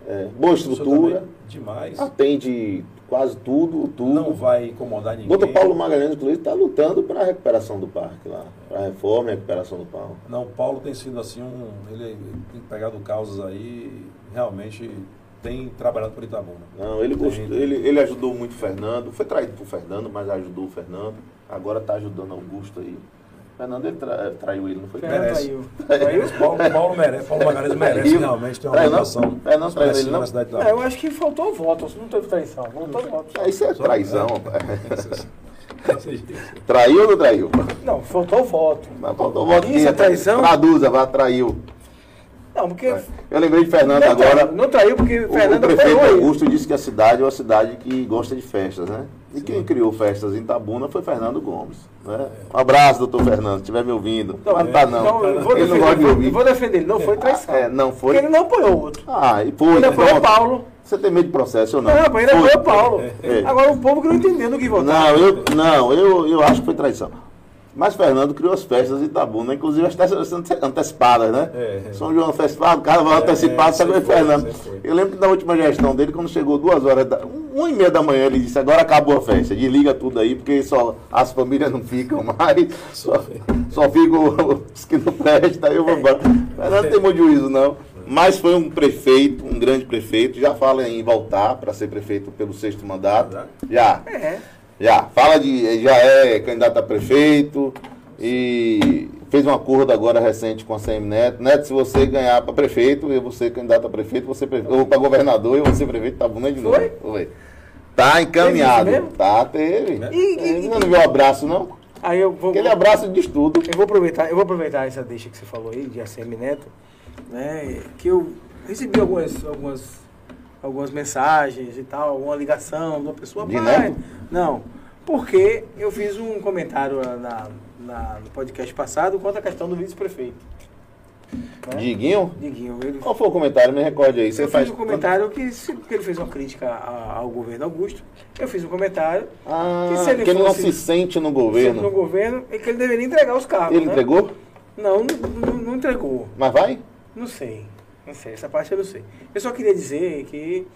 A: É, boa estrutura,
C: demais.
A: atende quase tudo, tudo.
C: Não vai incomodar ninguém.
A: Doutor Paulo Magalhães, inclusive, está lutando para a recuperação do parque lá. Para a reforma e a recuperação do parque.
C: Não, o Paulo tem sido assim um. Ele tem pegado causas aí, realmente tem trabalhado por Itabuna.
A: Não, ele, gostou, ele, ele ajudou muito o Fernando. Foi traído por Fernando, mas ajudou o Fernando. Agora está ajudando Augusto aí. Fernando ele tra- traiu ele, não foi?
B: Fernando
C: Merece.
B: traiu.
C: Mas Paulo, Paulo merece, Paulo Magalhães merece
A: Traiu.
C: realmente ter uma
A: Traiu
C: votação
A: É, não traiu ele, não?
C: na cidade de
B: É, eu acho que faltou voto, não teve traição, faltou voto.
A: Ah, isso é traição,
C: é.
A: rapaz. Traiu ou não traiu?
B: Não, faltou voto.
A: Mas faltou voto
B: Isso é traição?
A: Traduza, vá, traiu.
B: Não, porque.
A: Eu lembrei de Fernando
B: não,
A: agora.
B: traiu, não traiu porque
A: O, o
B: Fernando
A: prefeito
B: apoiou ele.
A: Augusto disse que a cidade é uma cidade que gosta de festas, né? E quem criou festas em Itabuna foi Fernando Gomes. Né? Um abraço, doutor Fernando, se estiver me ouvindo. Não, não tá não.
B: Então, eu vou
A: ele não
B: defender,
A: gosta de
B: eu
A: ouvir.
B: vou defender ele, não foi traição.
A: É, não foi.
B: Porque ele não apoiou o outro.
A: Ah, e foi.
B: Ele apoiou o. Paulo.
A: Você tem medo de processo ou não?
B: Não, ele apoiou o Paulo.
A: É.
B: Agora o povo que não entendeu no que votar.
A: Não, eu, não eu, eu acho que foi traição. Mas Fernando criou as festas em Itabuna, inclusive as festas ante- antecipadas, né?
C: É, é.
A: São João antecipado, Carnaval
C: É,
A: antecipado,
C: é,
A: sabe
C: foi,
A: Fernando? Eu lembro que na última gestão dele, quando chegou duas horas, da, um, uma e meia da manhã, ele disse, agora acabou a festa, desliga tudo aí, porque só, as famílias não ficam mais, só, só ficam os que não prestam, aí eu vou embora. Fernando não tem muito juízo, não. Mas foi um prefeito, um grande prefeito, já fala em voltar para ser prefeito pelo sexto mandato. Já.
B: É.
A: Já, fala de. Já é candidato a prefeito e fez um acordo agora recente com a CM Neto. Neto, se você ganhar para prefeito, eu vou ser candidato a prefeito, você prefe- ou para governador, eu vou ser prefeito, tá bom de novo.
B: Foi?
A: Foi. Tá encaminhado.
B: Teve?
A: Tá, teve.
B: E- e-
A: Você não viu o abraço, não?
B: Aí eu vou.
A: Aquele abraço diz tudo.
B: Eu vou aproveitar, eu vou aproveitar essa deixa que você falou aí, de ACM Neto, né? Que eu recebi algumas, algumas, algumas mensagens e tal, alguma ligação de uma pessoa.
A: De
B: "Pai? Não, porque eu fiz um comentário na, na- no podcast passado quanto à questão do vice-prefeito. né?
A: Diguinho?
B: Diguinho, ele
A: Qual foi o comentário? Me recorde aí. Você
B: eu
A: faz
B: fiz um comentário que, se- que ele fez uma crítica ao governo Augusto. Eu fiz um comentário
A: Ah,
B: que se ele
A: que ele não se sente no
B: no
A: governo.
B: governo e que ele deveria entregar os cargos.
A: Ele
B: né?
A: entregou?
B: Não, não- não entregou.
A: Mas vai?
B: Não sei. Não sei, essa parte eu não sei. Eu só queria dizer que,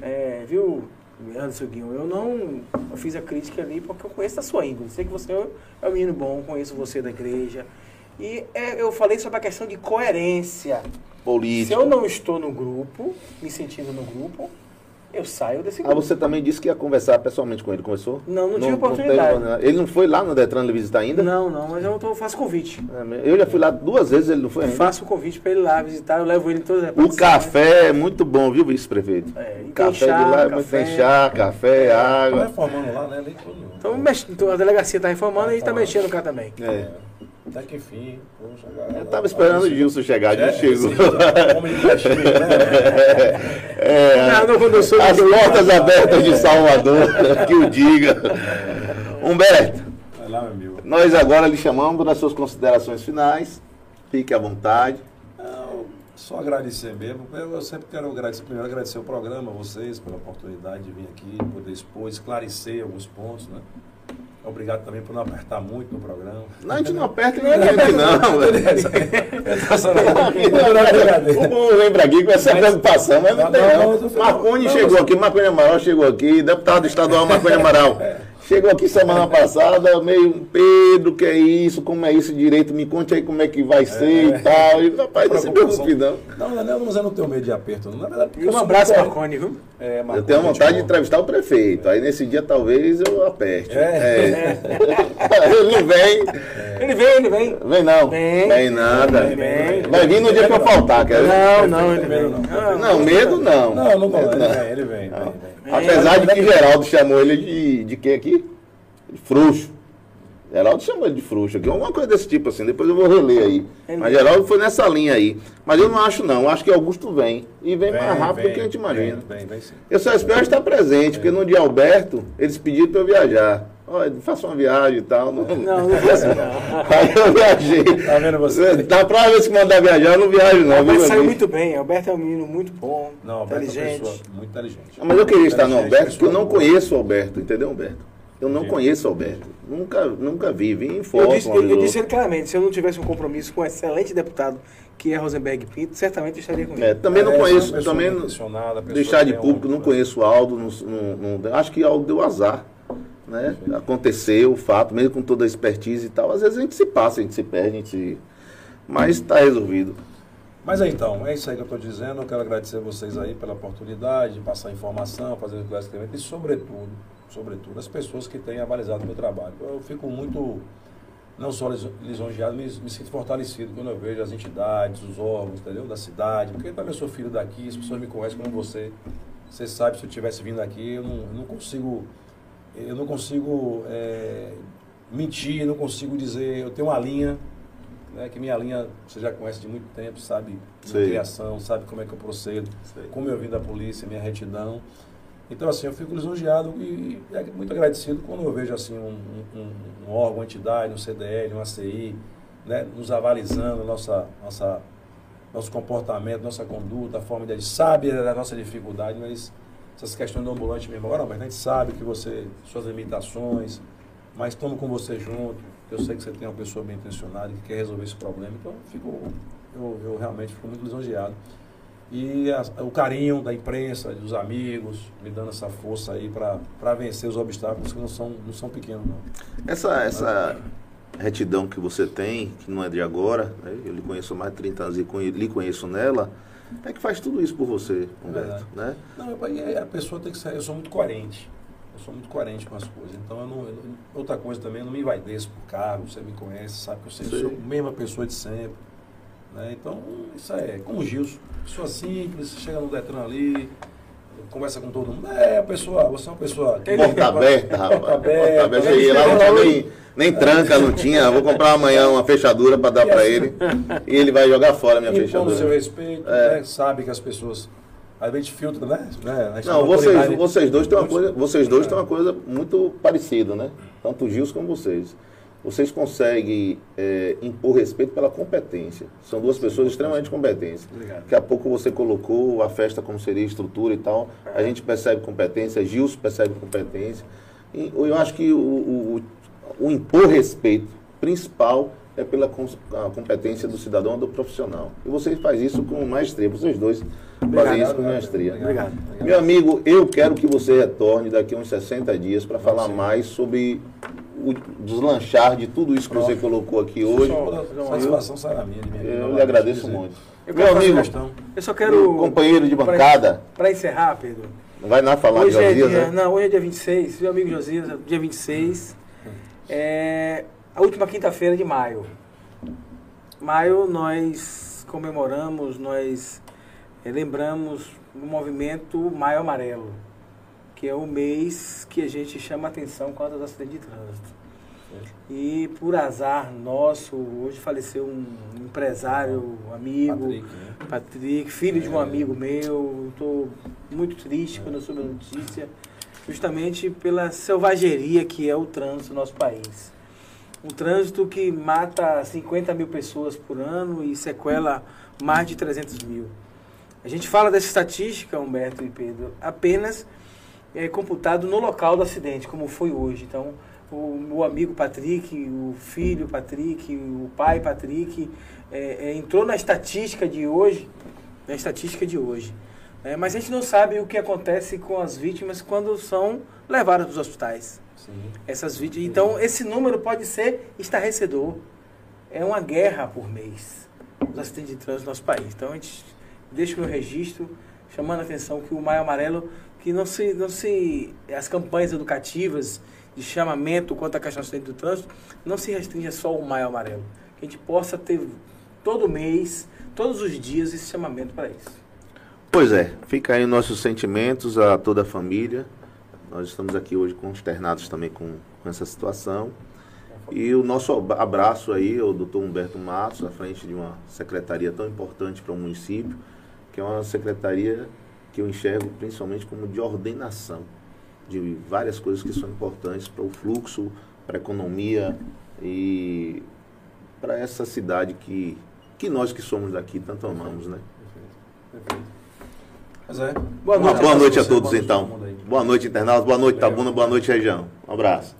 B: é, viu, Anderson Guinho, eu não eu fiz a crítica ali porque eu conheço a sua índole. Sei que você é um menino bom, conheço você da igreja. E é, eu falei sobre a questão de coerência. Se
A: Política.
B: eu não estou no grupo, me sentindo no grupo, eu saio desse
A: Ah,
B: grupo.
A: você também disse que ia conversar pessoalmente com ele. Conversou?
B: Não, não tive oportunidade.
A: teve- ele não foi lá no Detran lhe visitar ainda?
B: Não, não, mas eu tô, faço convite.
A: É, Eu já fui lá duas vezes, ele não foi ainda.
B: Faço o convite para ele lá visitar, eu levo ele em todas as
A: O café é muito bom, viu, vice-prefeito?
B: É, e
A: café
B: chá,
A: de lá é muito
B: café.
A: tem chá, café,
C: Estão
A: água.
C: reformando lá, né? Nem todo mundo.
B: Então, a delegacia está reformando e está mexendo cá também.
A: É.
C: até que enfim. Poxa, galera,
A: Eu tava esperando o Gilson chegar,
C: É,
A: chegou.
C: sim, tá, homem de castigo, né?
A: É,
B: Não, não, quando eu
A: as portas abertas de Salvador, que o diga. Humberto,
C: Vai lá, meu amigo.
A: nós agora lhe chamamos para as suas considerações finais. Fique à vontade.
C: Não, só agradecer mesmo. Eu, eu sempre quero agradecer, primeiro agradecer o programa, vocês, pela oportunidade de vir aqui, poder expor, esclarecer alguns pontos, né? Obrigado também por não apertar muito no programa.
A: Não, a gente não aperta não.
C: Tô só- Não, não, brincadeira.
A: O povo vem pra aqui com essa preocupação, mas não
C: Não,
A: tem
C: não,
A: não. Marconi
C: não,
A: chegou aqui, Marconi Amaral chegou aqui, deputado estadual Marconi Amaral. Chegou aqui semana passada, meio, Pedro, que é isso, como é isso direito, me conte aí como é que vai ser e tal. E, rapaz, não se preocupe não.
C: Não, não, não, mas eu não tenho medo de aperto. não. Na verdade,
B: E
C: eu
B: um abraço,
C: muito-
B: Marconi, viu?
C: É,
A: Eu
C: Marconi,
A: tenho
C: gente
A: vontade de
C: boa.
A: entrevistar o prefeito, aí nesse dia talvez eu aperte.
C: É.
A: É. Ele não vem,
B: Ele vem, ele vem.
A: vem não.
B: Vem.
A: Vem nada.
B: Vem, vem.
A: Vai vir no dia que eu faltar, quer ver?
B: Não, não, ele vem.
C: Não,
B: Não,
A: Não, medo não.
C: Não, não Ele vem, ele vem. Vem, vem.
A: Apesar de que Geraldo chamou ele de, de quê aqui? De frouxo. Geraldo chamou ele de frouxo aqui, alguma coisa desse tipo assim, depois eu vou reler aí. Mas Geraldo foi nessa linha aí. Mas eu não acho não, eu acho que Augusto vem. E vem, mais rápido do que a gente imagina.
C: Vem, vem, vem sim.
A: Eu só espero estar presente, porque no dia Alberto, eles pediram para eu viajar. Olha, faça uma viagem e tal. Não,
B: não, não assim, não.
A: Aí eu viajei.
C: Tá vendo você?
A: Da próxima vez que mandar viajar, eu não viajo não.
B: Alberto
A: viu,
B: saiu muito bem. Alberto é um menino muito bom,
C: Não, Alberto é uma
B: inteligente.
C: pessoa muito inteligente.
A: Mas eu queria estar no Alberto, porque eu não conheço o Alberto, entendeu, Alberto? Eu não
C: Entendi.
A: conheço o Alberto. Nunca, nunca vi. Vi em
B: Eu
A: foto.
B: disse, eu, eu disse ele claramente, se eu não tivesse um compromisso com o excelente deputado que é Rosenberg Pinto, certamente eu estaria com ele.
A: É, também não
C: É,
A: conheço, também deixar de
C: tem um-
A: público, não conheço o Aldo, não, não- não- acho que Aldo deu azar. Né? Aconteceu o fato, mesmo com toda a expertise e tal. Às vezes a gente se passa, a gente se perde, a gente se... Mas está resolvido.
C: Mas é, então, é isso aí que eu estou dizendo. Eu quero agradecer vocês aí pela oportunidade de passar informação, fazer esclarecimento e, sobretudo, sobretudo, as pessoas que têm avalizado o meu trabalho. Eu fico muito, não só lis- lisonjeado, me, me sinto fortalecido quando eu vejo as entidades, os órgãos, entendeu? Da cidade, porque também eu sou filho daqui, as pessoas me conhecem como você. Você sabe, se eu tivesse vindo aqui, eu não, eu não consigo, eu não consigo é, mentir, não consigo dizer, eu tenho uma linha, né, que minha linha você já conhece de muito tempo, sabe minha criação, sabe como é que eu procedo,
A: Sei.
C: como eu vim da polícia, minha retidão. Então, assim, eu fico lisonjeado e, e muito agradecido quando eu vejo, assim, um, um- um órgão, uma entidade, um CDL, um ACI, né, nos avalizando nossa, nossa, nosso comportamento, nossa conduta, a forma de agir. Sabe da nossa dificuldade, mas essas questões do ambulante mesmo. Agora, mas a gente sabe que você, suas limitações, mas estamos com você junto. Eu sei que você tem uma pessoa bem intencionada que quer resolver esse problema. Então, eu fico, eu, eu realmente fico muito lisonjeado. E a- o carinho da imprensa, dos amigos, me dando essa força aí para vencer os obstáculos que não são, não são pequenos, não.
A: Essa, essa retidão que você tem, que não é de agora, né? eu lhe conheço há mais de 30 anos e lhe conheço nela, é que faz tudo isso por você, Humberto.
C: verdade.
A: Né?
C: Não, aí a pessoa tem que ser. Eu sou muito coerente. Eu sou muito coerente com as coisas. Então, eu não, eu outra coisa também, eu não me envaideço por cargo. Você me conhece, sabe que eu sempre
A: Sei.
C: sou a mesma pessoa de sempre. né? Então, isso é como o Gilson. Pessoa simples, chega no Detran ali, conversa com todo mundo. É, pessoa, você é uma pessoa.
A: Porta aberta, rapaz.
C: Porta
A: Porta
C: aberta.
A: aberta. Cheguei lá, não tinha nem, nem tranca, não tinha. Vou comprar amanhã uma fechadura para dar
C: E
A: para ele. E ele vai jogar fora a minha
C: Impõe o seu
A: fechadura.
C: respeito,
A: É.
C: né? sabe que as pessoas. Filtra, né? né? A gente
A: Não,
C: tem uma
A: vocês, vocês dois têm uma coisa, vocês dois têm uma coisa muito parecida, né? Tanto o Gils como vocês. Vocês conseguem é, impor respeito pela competência. São duas pessoas extremamente competentes.
C: Obrigado.
A: Daqui a pouco você colocou a festa como seria a estrutura e tal. A gente percebe competência, Gilson percebe competência. E eu acho que o, o, o impor respeito principal é pela competência do cidadão, do profissional. E você faz isso com maestria. Vocês dois fazem isso com maestria.
B: Obrigado.
A: Meu amigo, eu quero que você retorne daqui a uns 60 dias para falar
C: sim.
A: mais sobre o deslanchar de tudo isso que você colocou aqui hoje.
C: Só- Satisfação minha. de vir aqui
A: Eu lhe agradeço muito.
B: Eu
A: Meu amigo,
C: questão.
B: Eu só quero.
A: companheiro de bancada,
B: Para encerrar, Pedro.
A: não vai nada falar de
B: Hoje é,
A: Josias,
B: dia,
A: né?
B: não, hoje é dia 26, meu amigo Josias, dia 26. É a última quinta-feira de maio. Maio nós comemoramos, nós eh, lembramos o movimento Maio Amarelo, que é o mês que a gente chama atenção quanto aos acidentes de trânsito. E por azar nosso, hoje faleceu um empresário, um amigo,
C: Patrick, né?
B: Patrick, filho de um
C: É.
B: amigo meu. Estou muito triste quando eu soube a notícia, justamente pela selvageria que é o trânsito no nosso país. Um trânsito que mata 50 mil pessoas por ano e sequela mais de 300 mil. A gente fala dessa estatística, Humberto e Pedro, apenas é, computado no local do acidente, como foi hoje. Então, o meu amigo Patrick, o filho Patrick, o pai Patrick, é, é, entrou na estatística de hoje, na estatística de hoje. É, mas a gente não sabe o que acontece com as vítimas quando são levadas para os hospitais.
C: Sim.
B: Essas vítimas. Então, esse número pode ser estarrecedor. É uma guerra por mês, os acidentes de trânsito no nosso país. Então, a gente deixa o meu registro, chamando a atenção que o Maio Amarelo, que não se, não se. As campanhas educativas de chamamento contra a questão do trânsito não se restringe só ao Maio Amarelo. Que a gente possa ter todo mês, todos os dias, esse chamamento para isso.
A: Pois é, fica aí nossos sentimentos a toda a família. Nós estamos aqui hoje consternados também com, com essa situação. E o nosso ab- abraço aí ao doutor Humberto Matos, à frente de uma secretaria tão importante para o município, que é uma secretaria que eu enxergo principalmente como de ordenação de várias coisas que são importantes para o fluxo, para a economia e para essa cidade que, que nós que somos daqui tanto amamos, né?
C: Perfeito. Mas é.
B: Boa noite.
A: boa noite a todos então. Boa noite, internautas. Boa noite, Tabuna. Boa noite, região. Um abraço.